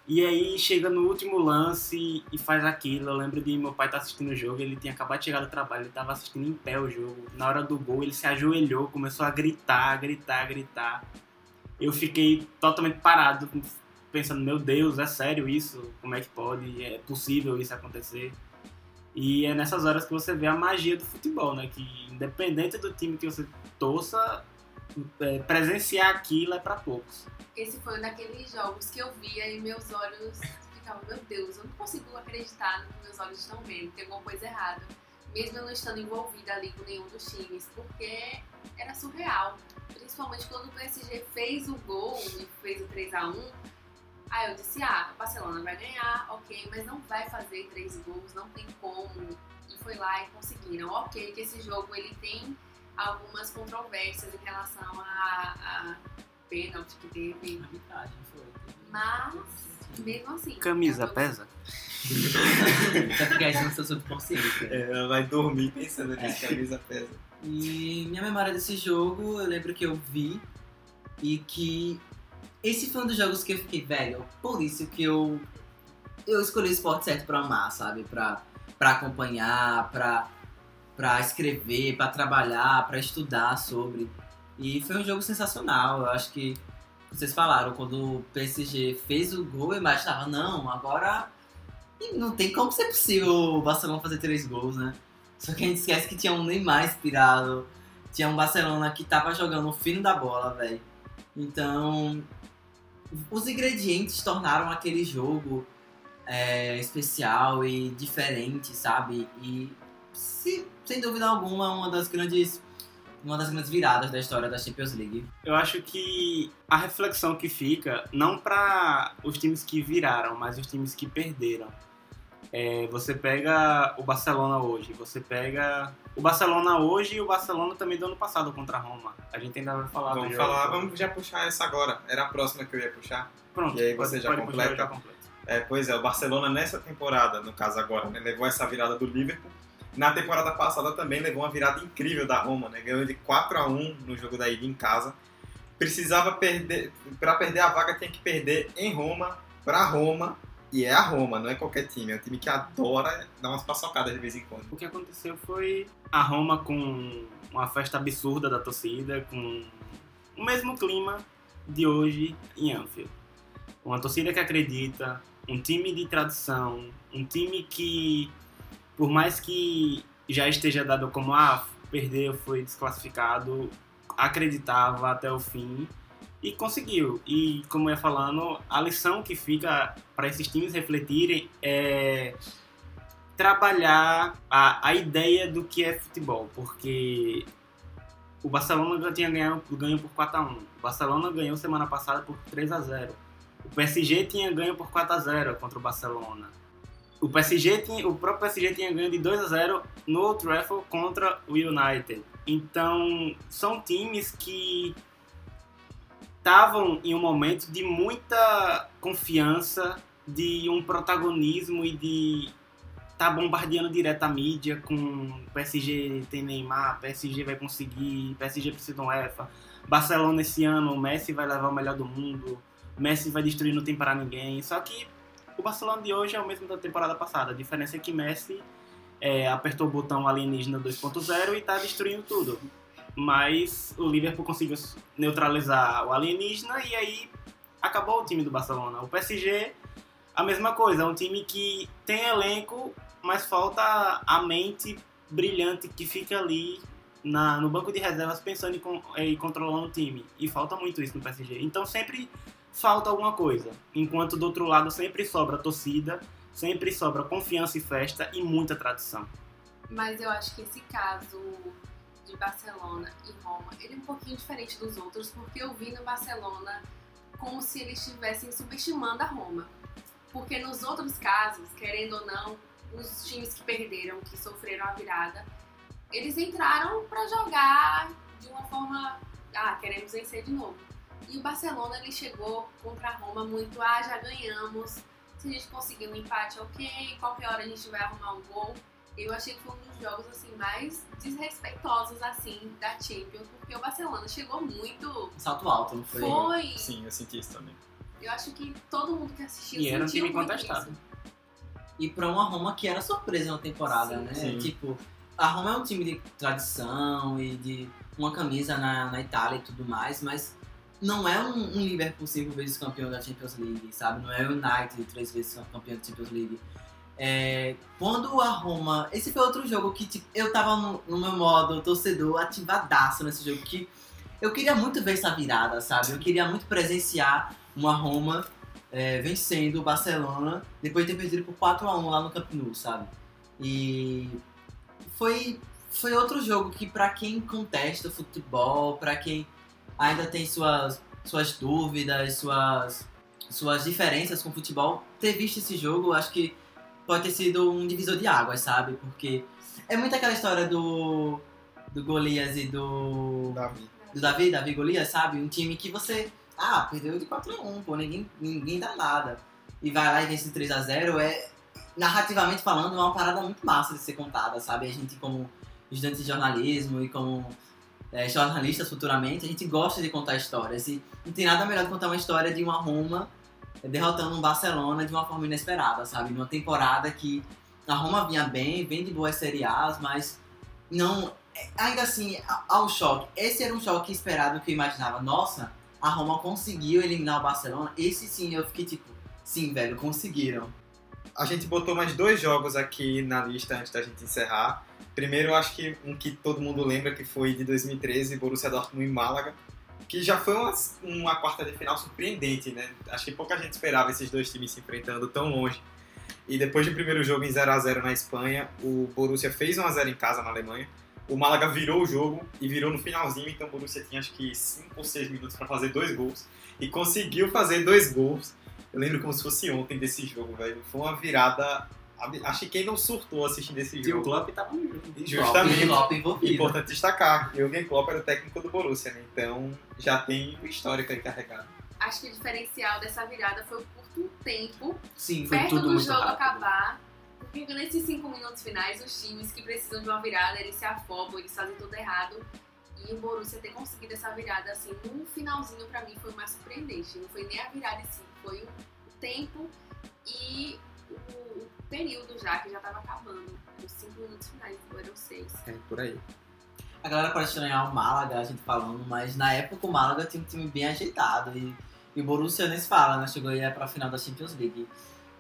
E aí chega no último lance e faz aquilo. Eu lembro de meu pai estar assistindo o jogo, ele tinha acabado de chegar do trabalho, ele estava assistindo em pé o jogo. Na hora do gol, ele se ajoelhou, começou a gritar, gritar, gritar. Eu fiquei totalmente parado, pensando, meu Deus, é sério isso? Como é que pode? É possível isso acontecer? E é nessas horas que você vê a magia do futebol, né? Que independente do time que você torça, é, presenciar aquilo é para poucos. Esse foi um daqueles jogos que eu via e meus olhos ficavam, meu Deus, eu não consigo acreditar no que meus olhos estão vendo, tem alguma coisa errada. Mesmo eu não estando envolvida ali com nenhum dos times, porque era surreal. Principalmente quando o PSG fez o gol e fez o 3x1. Aí eu disse, ah, o Barcelona vai ganhar, ok, mas não vai fazer três gols, não tem como. E foi lá e conseguiram. Ok, que esse jogo ele tem algumas controvérsias em relação a, a pênalti que teve, Arbitragem foi. mas mesmo assim. Camisa é um- pesa? Porque aí no seu subconsciente. É, ela vai dormir pensando nisso, que a camisa pesa. E minha memória desse jogo, eu lembro que eu vi e que esse foi um dos jogos que eu fiquei, velho, por isso que eu eu escolhi o esporte certo pra amar, sabe? Pra, pra acompanhar, pra, pra escrever, pra trabalhar, pra estudar sobre. E foi um jogo sensacional. Eu acho que vocês falaram, quando o PSG fez o gol, eu imaginava, não, agora não tem como ser possível o Barcelona fazer três gols, né? Só que a gente esquece que tinha um Neymar inspirado, tinha um Barcelona que tava jogando o fino da bola, velho. Então, os ingredientes tornaram aquele jogo é, especial e diferente, sabe? E, se- sem dúvida alguma, uma das grandes uma das grandes viradas da história da Champions League. Eu acho que a reflexão que fica, não para os times que viraram, mas os times que perderam. É, você pega o Barcelona hoje, você pega o Barcelona hoje e o Barcelona também do ano passado contra a Roma. A gente ainda vai falar. Vamos falar, vamos já puxar essa agora. Era a próxima que eu ia puxar. Pronto, E aí pode- você já pode completa? já completo. É, pois é, o Barcelona nessa temporada, no caso agora, né, levou essa virada do Liverpool. Na temporada passada também levou uma virada incrível da Roma, né? Ganhou de 4 a 1 no jogo da ida em casa. Precisava perder, para perder a vaga tinha que perder em Roma, para Roma, e é a Roma, não é qualquer time, é um time que adora dar umas paçocadas de vez em quando. O que aconteceu foi a Roma com uma festa absurda da torcida, com o mesmo clima de hoje em Anfield. Uma torcida que acredita, um time de tradição, um time que, por mais que já esteja dado como ah, perdeu, foi desclassificado, acreditava até o fim e conseguiu. E como eu ia falando, a lição que fica para esses times refletirem é trabalhar a, a ideia do que é futebol, porque o Barcelona já tinha ganho, ganho por 4x1. O Barcelona ganhou semana passada por 3x0. O PSG tinha ganho por 4x0 contra o Barcelona. O PSG tinha, o próprio PSG tinha ganho de 2 a 0 no Trafford contra o United. Então, são times que estavam em um momento de muita confiança, de um protagonismo e de tá bombardeando direto a mídia com PSG tem Neymar, PSG vai conseguir, PSG precisa de um EFA. Barcelona esse ano, Messi vai levar o melhor do mundo, Messi vai destruir, não tem para ninguém. Só que o Barcelona de hoje é o mesmo da temporada passada. A diferença é que Messi é, apertou o botão alienígena 2.0 e tá destruindo tudo. Mas o Liverpool conseguiu neutralizar o alienígena e aí acabou o time do Barcelona. O PSG, a mesma coisa, é um time que tem elenco, mas falta a mente brilhante que fica ali na, no banco de reservas pensando em, con- em controlando o time. E falta muito isso no PSG. Então sempre falta alguma coisa. Enquanto do outro lado sempre sobra torcida, sempre sobra confiança e festa e muita tradição. Mas eu acho que esse caso de Barcelona e Roma, ele é um pouquinho diferente dos outros, porque eu vi no Barcelona como se eles estivessem subestimando a Roma. Porque nos outros casos, querendo ou não, os times que perderam, que sofreram a virada, eles entraram para jogar de uma forma ah, queremos vencer de novo. E o Barcelona ele chegou contra a Roma muito, ah, já ganhamos. Se a gente conseguir um empate, ok. Qualquer hora a gente vai arrumar um gol. Eu achei que foi um dos jogos assim mais desrespeitosos assim da Champions, porque o Barcelona chegou muito. Salto alto, não foi? Foi. Sim, eu senti isso também. Eu acho que todo mundo que assistiu E era um sentiu time muito contestado. isso. E pra uma Roma que era surpresa na temporada, Sim. né? Sim. Tipo, a Roma é um time de tradição e de uma camisa na, na Itália e tudo mais, mas não é um, um Liverpool cinco vezes campeão da Champions League, sabe? Não é o United três vezes campeão da Champions League. É, quando a Roma. Esse foi outro jogo que tipo, eu tava no, no meu modo torcedor ativadaço nesse jogo, que eu queria muito ver essa virada, sabe? Eu queria muito presenciar uma Roma é, vencendo o Barcelona depois de ter perdido por 4x1 lá no Camp Nou, sabe? E foi, foi outro jogo que pra quem contesta o futebol, pra quem ainda tem suas, suas dúvidas, suas, suas diferenças com o futebol, ter visto esse jogo, acho que pode ter sido um divisor de águas, sabe? Porque é muito aquela história do, do Golias e do Davi. do Davi, Davi Golias, sabe? Um time que você, ah, perdeu de 4x1, pô, ninguém, ninguém dá nada. E vai lá e vence de 3x0, é, narrativamente falando, é uma parada muito massa de ser contada, sabe? A gente, como estudante de jornalismo e como é, jornalistas futuramente, a gente gosta de contar histórias. E não tem nada melhor que contar uma história de uma Roma derrotando um Barcelona de uma forma inesperada, sabe? Numa temporada que a Roma vinha bem, bem de boas Série A's, mas não ainda assim, a- ao choque, esse era um choque esperado que eu imaginava. Nossa, a Roma conseguiu eliminar o Barcelona. Esse sim, eu fiquei tipo, sim, velho, conseguiram. A gente botou mais dois jogos aqui na lista antes da gente encerrar. Primeiro, acho que um que todo mundo lembra que foi de 2013, Borussia Dortmund e Málaga, que já foi uma, uma quarta de final surpreendente, né? Acho que pouca gente esperava esses dois times se enfrentando tão longe. E depois do primeiro jogo em 0 a 0 na Espanha, o Borussia fez 1 a 0 em casa na Alemanha. O Málaga virou o jogo e virou no finalzinho, então o Borussia tinha acho que 5 ou 6 minutos para fazer dois gols e conseguiu fazer dois gols. Eu lembro como se fosse ontem desse jogo, velho. Foi uma virada. Acho que quem não surtou assistindo esse E o jogo. Klopp tava no jogo. Justamente. Klopp envolvido. Importante destacar, Jürgen Klopp era o técnico do Borussia, né? Então já tem o histórico aí carregado. Acho que o diferencial dessa virada foi o curto tempo Sim, foi perto tudo do muito jogo rápido. acabar. Porque nesses cinco minutos finais, os times que precisam de uma virada, eles se afobam, eles fazem tudo errado. E o Borussia ter conseguido essa virada assim no finalzinho, pra mim, foi mais surpreendente. Não foi nem a virada em si, foi o tempo e o período já, que já tava acabando. Os cinco minutos finais, eram seis. É, por aí. A galera pode estranhar o Málaga, a gente falando, mas na época o Málaga tinha um time bem ajeitado. E, e o Borussia nem se fala, né? Chegou aí pra final da Champions League.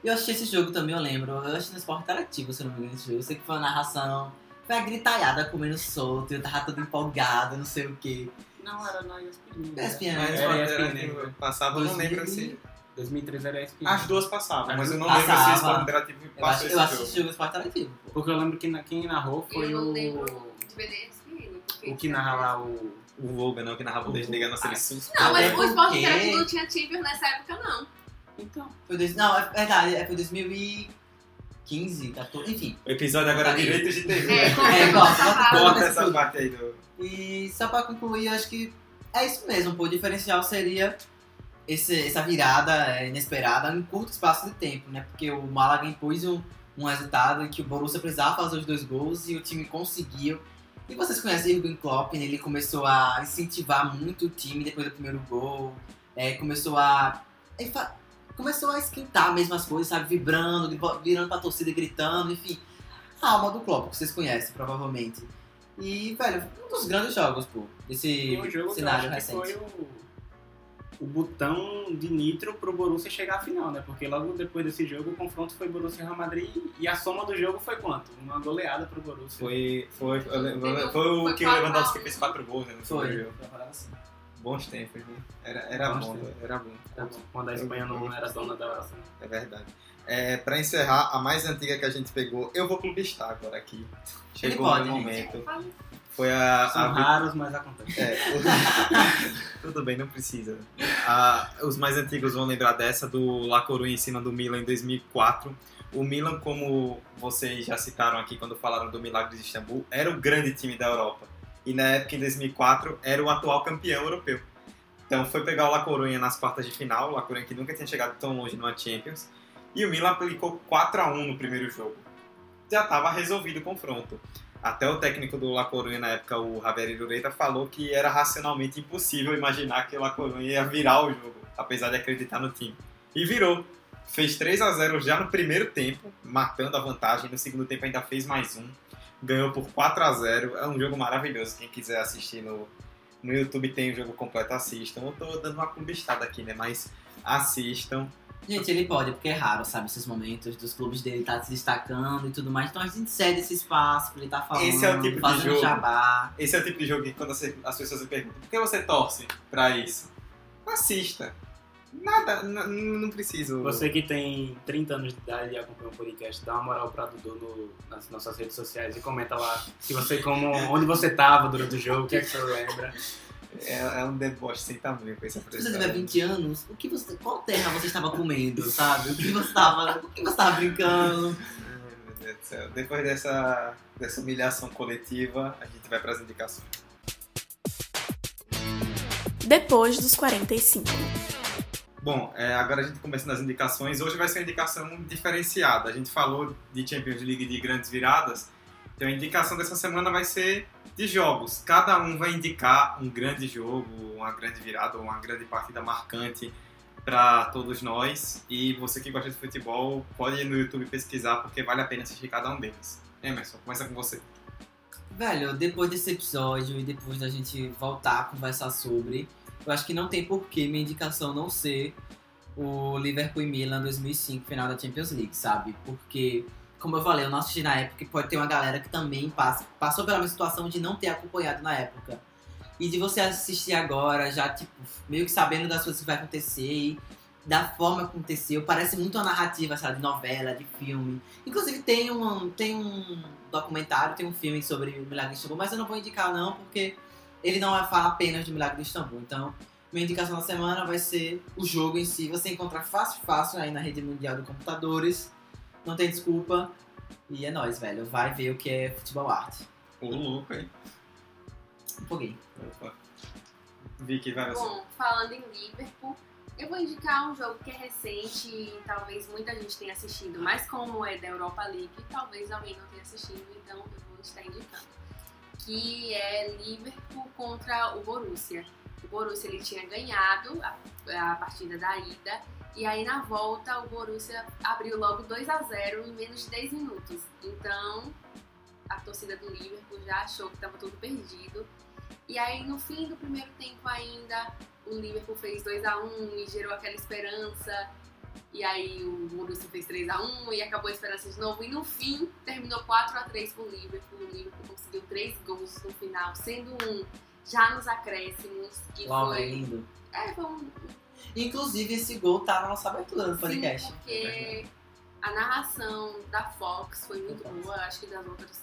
E eu assisti esse jogo também, eu lembro. Eu assisti no Esporte Interativo, se eu não me engano, esse jogo. Eu sei que foi uma narração. Foi a gritalhada comendo solto, eu tava todo empolgado, não sei o quê. Não, era na ESPN. ESPN, Mas? Era era, ESPN, passava, eu não 2000 lembro se. 2013 era ESPN. As duas passavam, mas eu não Passava. lembro se o Esporte Interativo Eu, acho, passou eu esse assisti jogo. esse jogo Esporte Interativo. Porque eu lembro que na- quem narrou foi eu não o... lembro de ver ESPN. porque O que narra lá o... O Voga, não, que narrava o Desliga na seleção. Não, mas o Sport porque- Interativo não tinha Champions nessa época, não. Então. Foi dois, não, é verdade, é, foi 2015, 14, enfim. O episódio agora é Tá aí. direitos de TV. É, É. Corta essa parte aí do. E só pra concluir, acho que é isso mesmo, pô. O diferencial seria esse, essa virada é, inesperada em curto espaço de tempo, né? Porque o Málaga impôs um, um resultado em que o Borussia precisava fazer os dois gols e o time conseguiu. E vocês conhecem o Jürgen Klopp, né? ele começou a incentivar muito o time depois do primeiro gol. é, começou a... Começou a esquentar mesmo as coisas, sabe? Vibrando, virando pra torcida e gritando, enfim. A alma do Klopp, que vocês conhecem, provavelmente. E, velho, um dos grandes jogos, pô, desse o jogo cenário recente. foi o, o botão de nitro pro Borussia chegar à final, né? Porque logo depois desse jogo o confronto foi Borussia e Real Madrid e a soma do jogo foi quanto? Uma goleada pro Borussia. Foi, foi, foi, um- foi o foi que o Lewandowski fez quatro gols, né? Foi, foi assim. Bons tempos, né? Era, era Bons bom, tempos. era bom. Tá bom. Quando a Espanha não era dona da Europa. É verdade. É, pra encerrar, a mais antiga que a gente pegou, eu vou clubistar agora aqui. Chegou pode, o gente. momento. Foi a. São a raros, mas acontece. é, o- Tudo bem, não precisa. Ah, os mais antigos vão lembrar dessa, do La Coruña em cima do Milan em 2004. O Milan, como vocês já citaram aqui quando falaram do Milagre de Istambul, era o grande time da Europa. E na época, em 2004, era o atual campeão europeu. Então foi pegar o La Coruña nas quartas de final, o La Coruña que nunca tinha chegado tão longe numa Champions, e o Milan aplicou 4 a 1 no primeiro jogo. Já estava resolvido o confronto. Até o técnico do La Coruña na época, o Javier Irureta, falou que era racionalmente impossível imaginar que o La Coruña ia virar o jogo, apesar de acreditar no time. E virou. Fez 3 a 0 já no primeiro tempo, marcando a vantagem. No segundo tempo ainda fez mais um. Ganhou por 4 a 0 É um jogo maravilhoso. Quem quiser assistir no, no YouTube tem o jogo completo, assistam. Eu tô dando uma combistada aqui, né? Mas assistam. Gente, ele pode, porque é raro, sabe, esses momentos dos clubes dele estar tá se destacando e tudo mais. Então a gente cede esse espaço pra ele estar tá falando, Esse é o tipo de jogo. jabá. Esse é o tipo de jogo que quando as pessoas me perguntam por que você torce pra isso? Assista. Nada, não preciso. Você que tem 30 anos de idade e acompanha o podcast, dá uma moral pra Dudu no- nas nossas redes sociais e comenta lá se você como onde você tava durante o jogo, o que é que você lembra. É, é um deboche sem tamanho com esse Se você tiver 20 anos, o que você, qual terra você estava comendo, sabe? O que você estava, o que você estava brincando? Ai, meu Deus do céu. Depois dessa, dessa humilhação coletiva, a gente vai pras indicações. Depois dos 45. Bom, é, agora a gente começa nas indicações. Hoje vai ser uma indicação diferenciada. A gente falou de Champions League de grandes viradas. Então a indicação dessa semana vai ser de jogos. Cada um vai indicar um grande jogo, uma grande virada uma grande partida marcante para todos nós. E você que gosta de futebol pode ir no YouTube pesquisar porque vale a pena assistir cada um deles. Emerson, começa com você. Velho, depois desse episódio e depois da gente voltar a conversar sobre, eu acho que não tem porquê minha indicação não ser o Liverpool e Milan 2005, final da Champions League, sabe? Porque, como eu falei, eu não assisti na época e pode ter uma galera que também passa, passou pela situação de não ter acompanhado na época. E de você assistir agora, já, tipo, meio que sabendo das coisas que vai acontecer e da forma que aconteceu. Parece muito uma narrativa, sabe, de novela, de filme. Inclusive tem um, tem um documentário, tem um filme sobre o Milagre Istambul, mas eu não vou indicar não, porque ele não vai falar apenas do Milagre de Istambul. Então, minha indicação da semana vai ser o jogo em si. Você encontrar fácil, fácil aí na rede mundial de computadores. Não tem desculpa. E é nóis, velho. Vai ver o que é futebol arte. Ô, louco, hein? Um pouquinho. Opa. Vicky, vai você. Bom, falando em Liverpool, eu vou indicar um jogo que é recente e talvez muita gente tenha assistido, mas como é da Europa League, talvez alguém não tenha assistido, então eu vou estar indicando. Que é Liverpool contra o Borussia. O Borussia ele tinha ganhado a, a partida da ida e aí na volta o Borussia abriu logo 2 a 0 em menos de 10 minutos. Então a torcida do Liverpool já achou que estava tudo perdido. E aí no fim do primeiro tempo ainda o Liverpool fez 2 a 1 e gerou aquela esperança. E aí o Borussia fez 3 a 1 e acabou a esperança de novo. E no fim terminou 4 a 3 pro Liverpool. O Liverpool conseguiu 3 gols no final, sendo um já nos acréscimos, que Uau, foi. é lindo. É, foi um, Inclusive, esse gol tá na nossa abertura do podcast. Sim, porque a narração da Fox foi muito boa, acho que das outras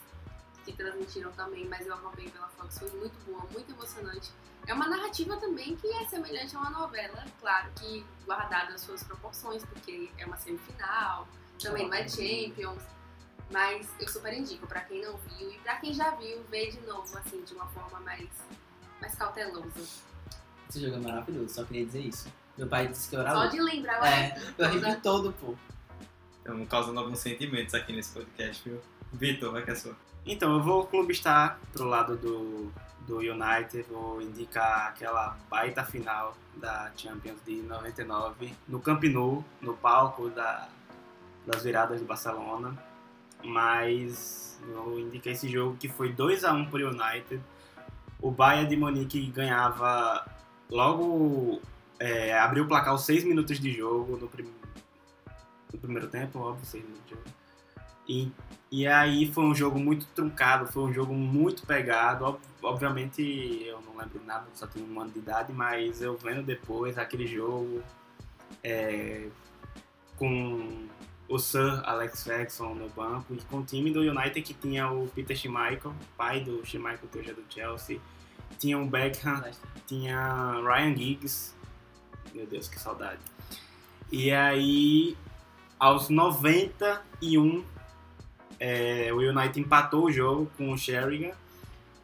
que transmitiram também, mas eu acompanhei pela Fox, foi muito boa, muito emocionante. É uma narrativa também que é semelhante a uma novela, claro que guardada as suas proporções, porque é uma semifinal, também não é Champions, mas eu super indico pra quem não viu e pra quem já viu, ver de novo, assim, de uma forma mais, mais cautelosa. Esse jogo é maravilhoso, só queria dizer isso. Meu pai disse que eu era Só louco. de lembrar, eu É, eu toda. arrepio todo, pô. Estamos causando alguns sentimentos aqui nesse podcast, viu? Vitor, vai que é sua. Então, eu vou clubistar pro lado do, do United, vou indicar aquela baita final da Champions de 99 no Camp Nou, no palco da, das viradas do Barcelona. Mas eu indiquei esse jogo que foi 2 a 1 pro United. O Bayern de Munique ganhava logo é, abriu o placar aos 6 minutos de jogo no, prim- no primeiro tempo, óbvio, 6 minutos de jogo. E e aí foi um jogo muito truncado, foi um jogo muito pegado. Ob- Obviamente eu não lembro nada, só tenho um ano de idade, mas eu vendo depois aquele jogo é, com o Sir Alex Ferguson no banco e com o time do United que tinha o Peter Schmeichel, pai do Schmeichel que hoje é do Chelsea, tinha o Beckham, tinha Ryan Giggs, meu Deus que saudade. E aí aos 91 é, o United empatou o jogo com o Sheringham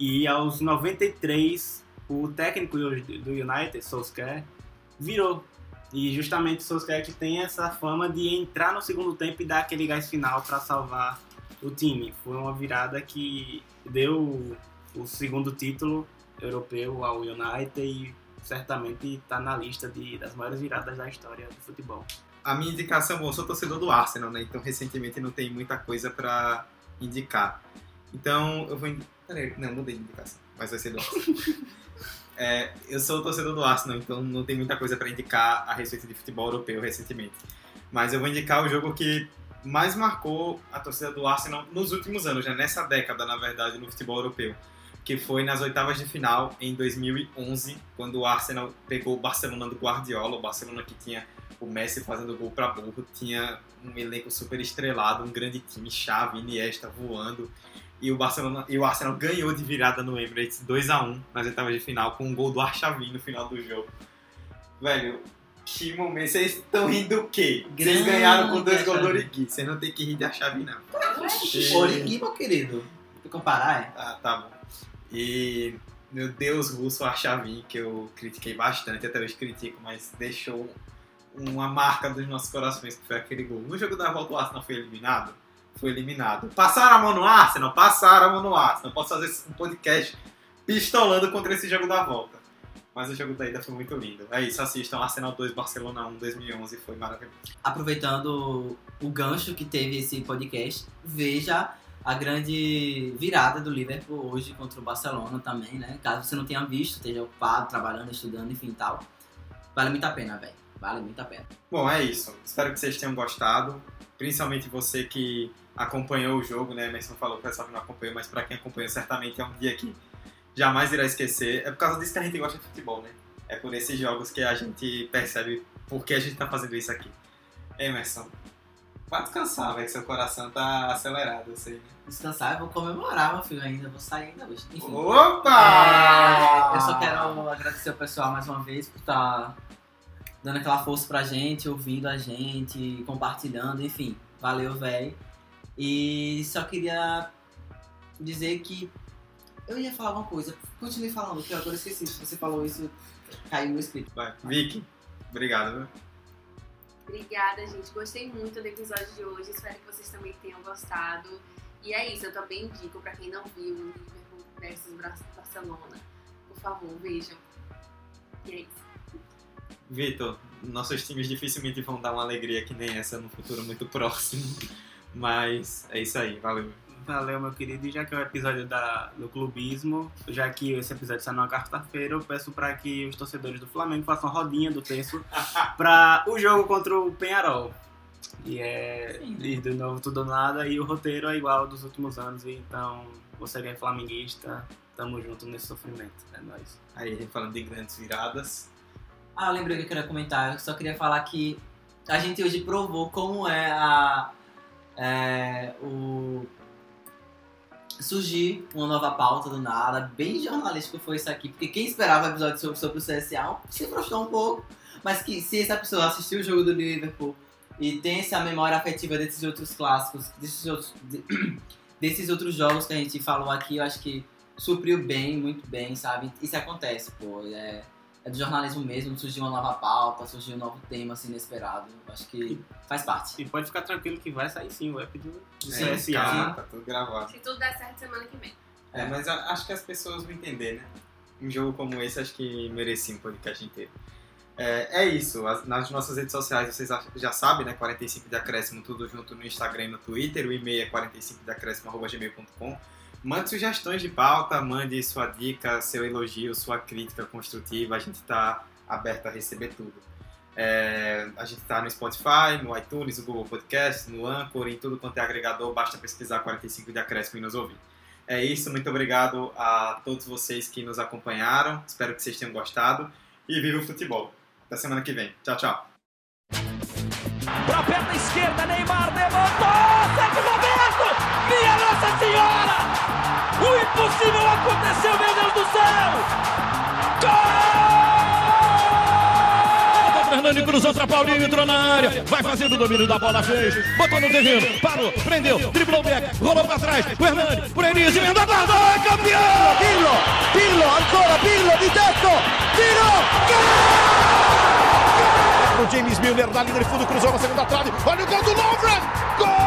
E aos 93, o técnico do United, Solskjaer, virou. E justamente o Solskjaer que tem essa fama de entrar no segundo tempo e dar aquele gás final para salvar o time. Foi uma virada que deu o segundo título europeu ao United e certamente está na lista de, das maiores viradas da história do futebol. A minha indicação, bom, eu sou torcedor do Arsenal, né? Então recentemente não tem muita coisa pra indicar. Então eu vou. não, mudei de indicação, mas vai ser do Arsenal. É, eu sou torcedor do Arsenal, então não tem muita coisa pra indicar a respeito de futebol europeu recentemente. Mas eu vou indicar o jogo que mais marcou a torcida do Arsenal nos últimos anos, né? nessa década, na verdade, no futebol europeu. Que foi nas oitavas de final em 2011, quando o Arsenal pegou o Barcelona do Guardiola, o Barcelona que tinha o Messi fazendo gol pra burro, tinha um elenco super estrelado, um grande time, Xavi, Iniesta voando. E o Barcelona e o Arsenal ganhou de virada no Emirates 2 a 1 nas oitavas de final com um gol do Arxavi no final do jogo. Velho, que momento. Vocês estão rindo do quê? Vocês ganharam com dois gols do. Origui. Vocês não tem que rir de Arxavi, não. Origui, meu querido. Vou comparar, é? Ah, tá bom. E, meu Deus, Russo Archavin, que eu critiquei bastante, até hoje critico, mas deixou uma marca dos nossos corações, que foi aquele gol. No jogo da volta, o Arsenal foi eliminado? Foi eliminado. Passaram a mão no Arsenal? Passaram a mão no Arsenal. Posso fazer um podcast pistolando contra esse jogo da volta. Mas o jogo da ida foi muito lindo. É isso, assistam Arsenal 2, Barcelona 1, 2011, foi maravilhoso. Aproveitando o gancho que teve esse podcast, veja a grande virada do Liverpool hoje contra o Barcelona também, né? Caso você não tenha visto, esteja ocupado, trabalhando, estudando, enfim tal. Vale muito a pena, velho. Vale muito a pena. Bom, é isso. Espero que vocês tenham gostado. Principalmente você que acompanhou o jogo, né? Emerson falou para pessoal que não acompanhou, mas para quem acompanhou, certamente é um dia que jamais irá esquecer. É por causa disso que a gente gosta de futebol, né? É por esses jogos que a gente percebe por que a gente tá fazendo isso aqui. Emerson, vai descansar, velho, que seu coração tá acelerado, eu sei. né? Descansar, eu vou comemorar, meu filho, ainda. Vou sair ainda hoje. Enfim. Opa! É, eu só quero agradecer o pessoal mais uma vez por estar dando aquela força pra gente, ouvindo a gente, compartilhando, enfim. Valeu, velho. E só queria dizer que eu ia falar uma coisa. Continue falando, que eu agora esqueci. Se você falou isso, caiu no script. Vai, Vicky, obrigado, viu? Obrigada, gente. Gostei muito do episódio de hoje. Espero que vocês também tenham gostado. E é isso, eu também indico pra quem não viu o Liverpool versus Barcelona. Por favor, vejam. E é isso. Vitor, nossos times dificilmente vão dar uma alegria que nem essa no futuro muito próximo. Mas é isso aí, valeu. Valeu, meu querido. E já que é o episódio da, do clubismo, já que esse episódio sai numa quarta-feira, eu peço para que os torcedores do Flamengo façam rodinha do terço para o jogo contra o Penharol. E é Sim. e de novo tudo ou nada, e o roteiro é igual ao dos últimos anos, então você que é flamenguista, tamo junto nesse sofrimento. É nóis. Aí, falando de grandes viradas. Ah, lembrei que eu queria comentar. Eu só queria falar que a gente hoje provou como é a. é, o. Surgir uma nova pauta do nada, bem jornalístico foi isso aqui, porque quem esperava episódio sobre, sobre o CSA se frustrou um pouco, mas que se essa pessoa assistiu o jogo do Liverpool e tem essa memória afetiva desses outros clássicos, desses outros, de- desses outros jogos que a gente falou aqui, eu acho que supriu bem, muito bem, sabe? Isso acontece, pô. É, é do jornalismo mesmo, surgiu uma nova pauta, surgiu um novo tema assim, inesperado. Acho que faz parte. E pode ficar tranquilo que vai sair sim o app do, do É, CSA. tá, tá tudo gravado. Se tudo der certo semana que vem. É, mas a- acho que as pessoas vão entender, né? Um jogo como esse, acho que merecia um podcast inteiro. É, é isso. As- nas nossas redes sociais, vocês já- sabem, né? 45 de acréscimo, tudo junto no Instagram e no Twitter. O e-mail é 45 de acréscimo.gmail.com. Mande sugestões de pauta, mande sua dica, seu elogio, sua crítica construtiva. A gente está aberto a receber tudo. É, a gente está no Spotify, no iTunes, no Google Podcast, no Anchor, em tudo quanto é agregador. Basta pesquisar 45 de acréscimo e nos ouvir. É isso, muito obrigado a todos vocês que nos acompanharam. Espero que vocês tenham gostado. E viva o futebol. Até semana que vem. Tchau, tchau. Pra perna esquerda, Neymar levantou! Senhora! O impossível aconteceu, meu Deus do céu! Gol! Fernando cruzou para Paulinho, entrou na área, vai fazendo o domínio da bola, fez, botou no terreno, parou, prendeu, driblou o back, rolou para trás, o Hernani, por Enis, emenda a guarda, é campeão! Pirlo, Pirlo, ancora, Pirlo, de teto, tiro, gol! Pro James Milner, na linha de fundo, cruzou na segunda trave, olha o gol do Lovren, gol!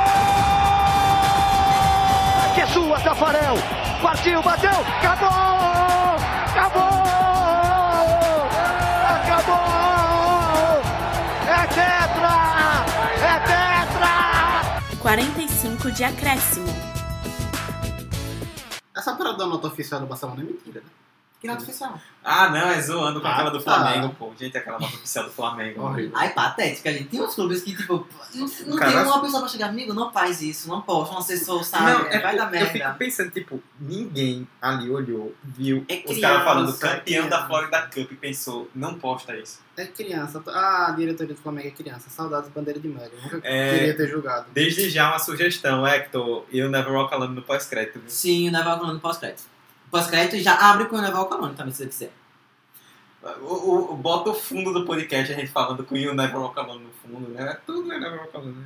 Que é sua, Tafarel. Partiu, bateu, acabou! Acabou! Acabou! É tetra! É tetra! 45 de acréscimo. Essa parada da nota oficial do Barcelona é mentira, né? Que nota oficial? Ah, não, é zoando com Ah, aquela do tá. Flamengo, pô. Gente, aquela nota oficial do Flamengo. Horrível. Ai, patética, gente. Tem uns clubes que, tipo, não, não Cara, tem uma pessoa pra chegar, amigo, não faz isso, não posta, um assessor, sabe? Não, é vai dar porque eu merda. fico pensando, tipo, ninguém ali olhou, viu É os criança, caras falando é campeão da criança. Florida Cup e pensou, não posta isso. É criança. A diretoria do Flamengo é criança. Saudades bandeira de Mega. Nunca É. queria ter julgado. Desde já uma sugestão, Hector, e o Never Walk Alone no pós-crédito. viu? Sim, o Neval Colônia pós-crédito. Pós-crédito já abre com o Neval Colônia também, se você quiser. O, o, bota o fundo do podcast, a gente falando com o You Never Walk Alone no fundo, né? Tudo é Never Walk Alone. né?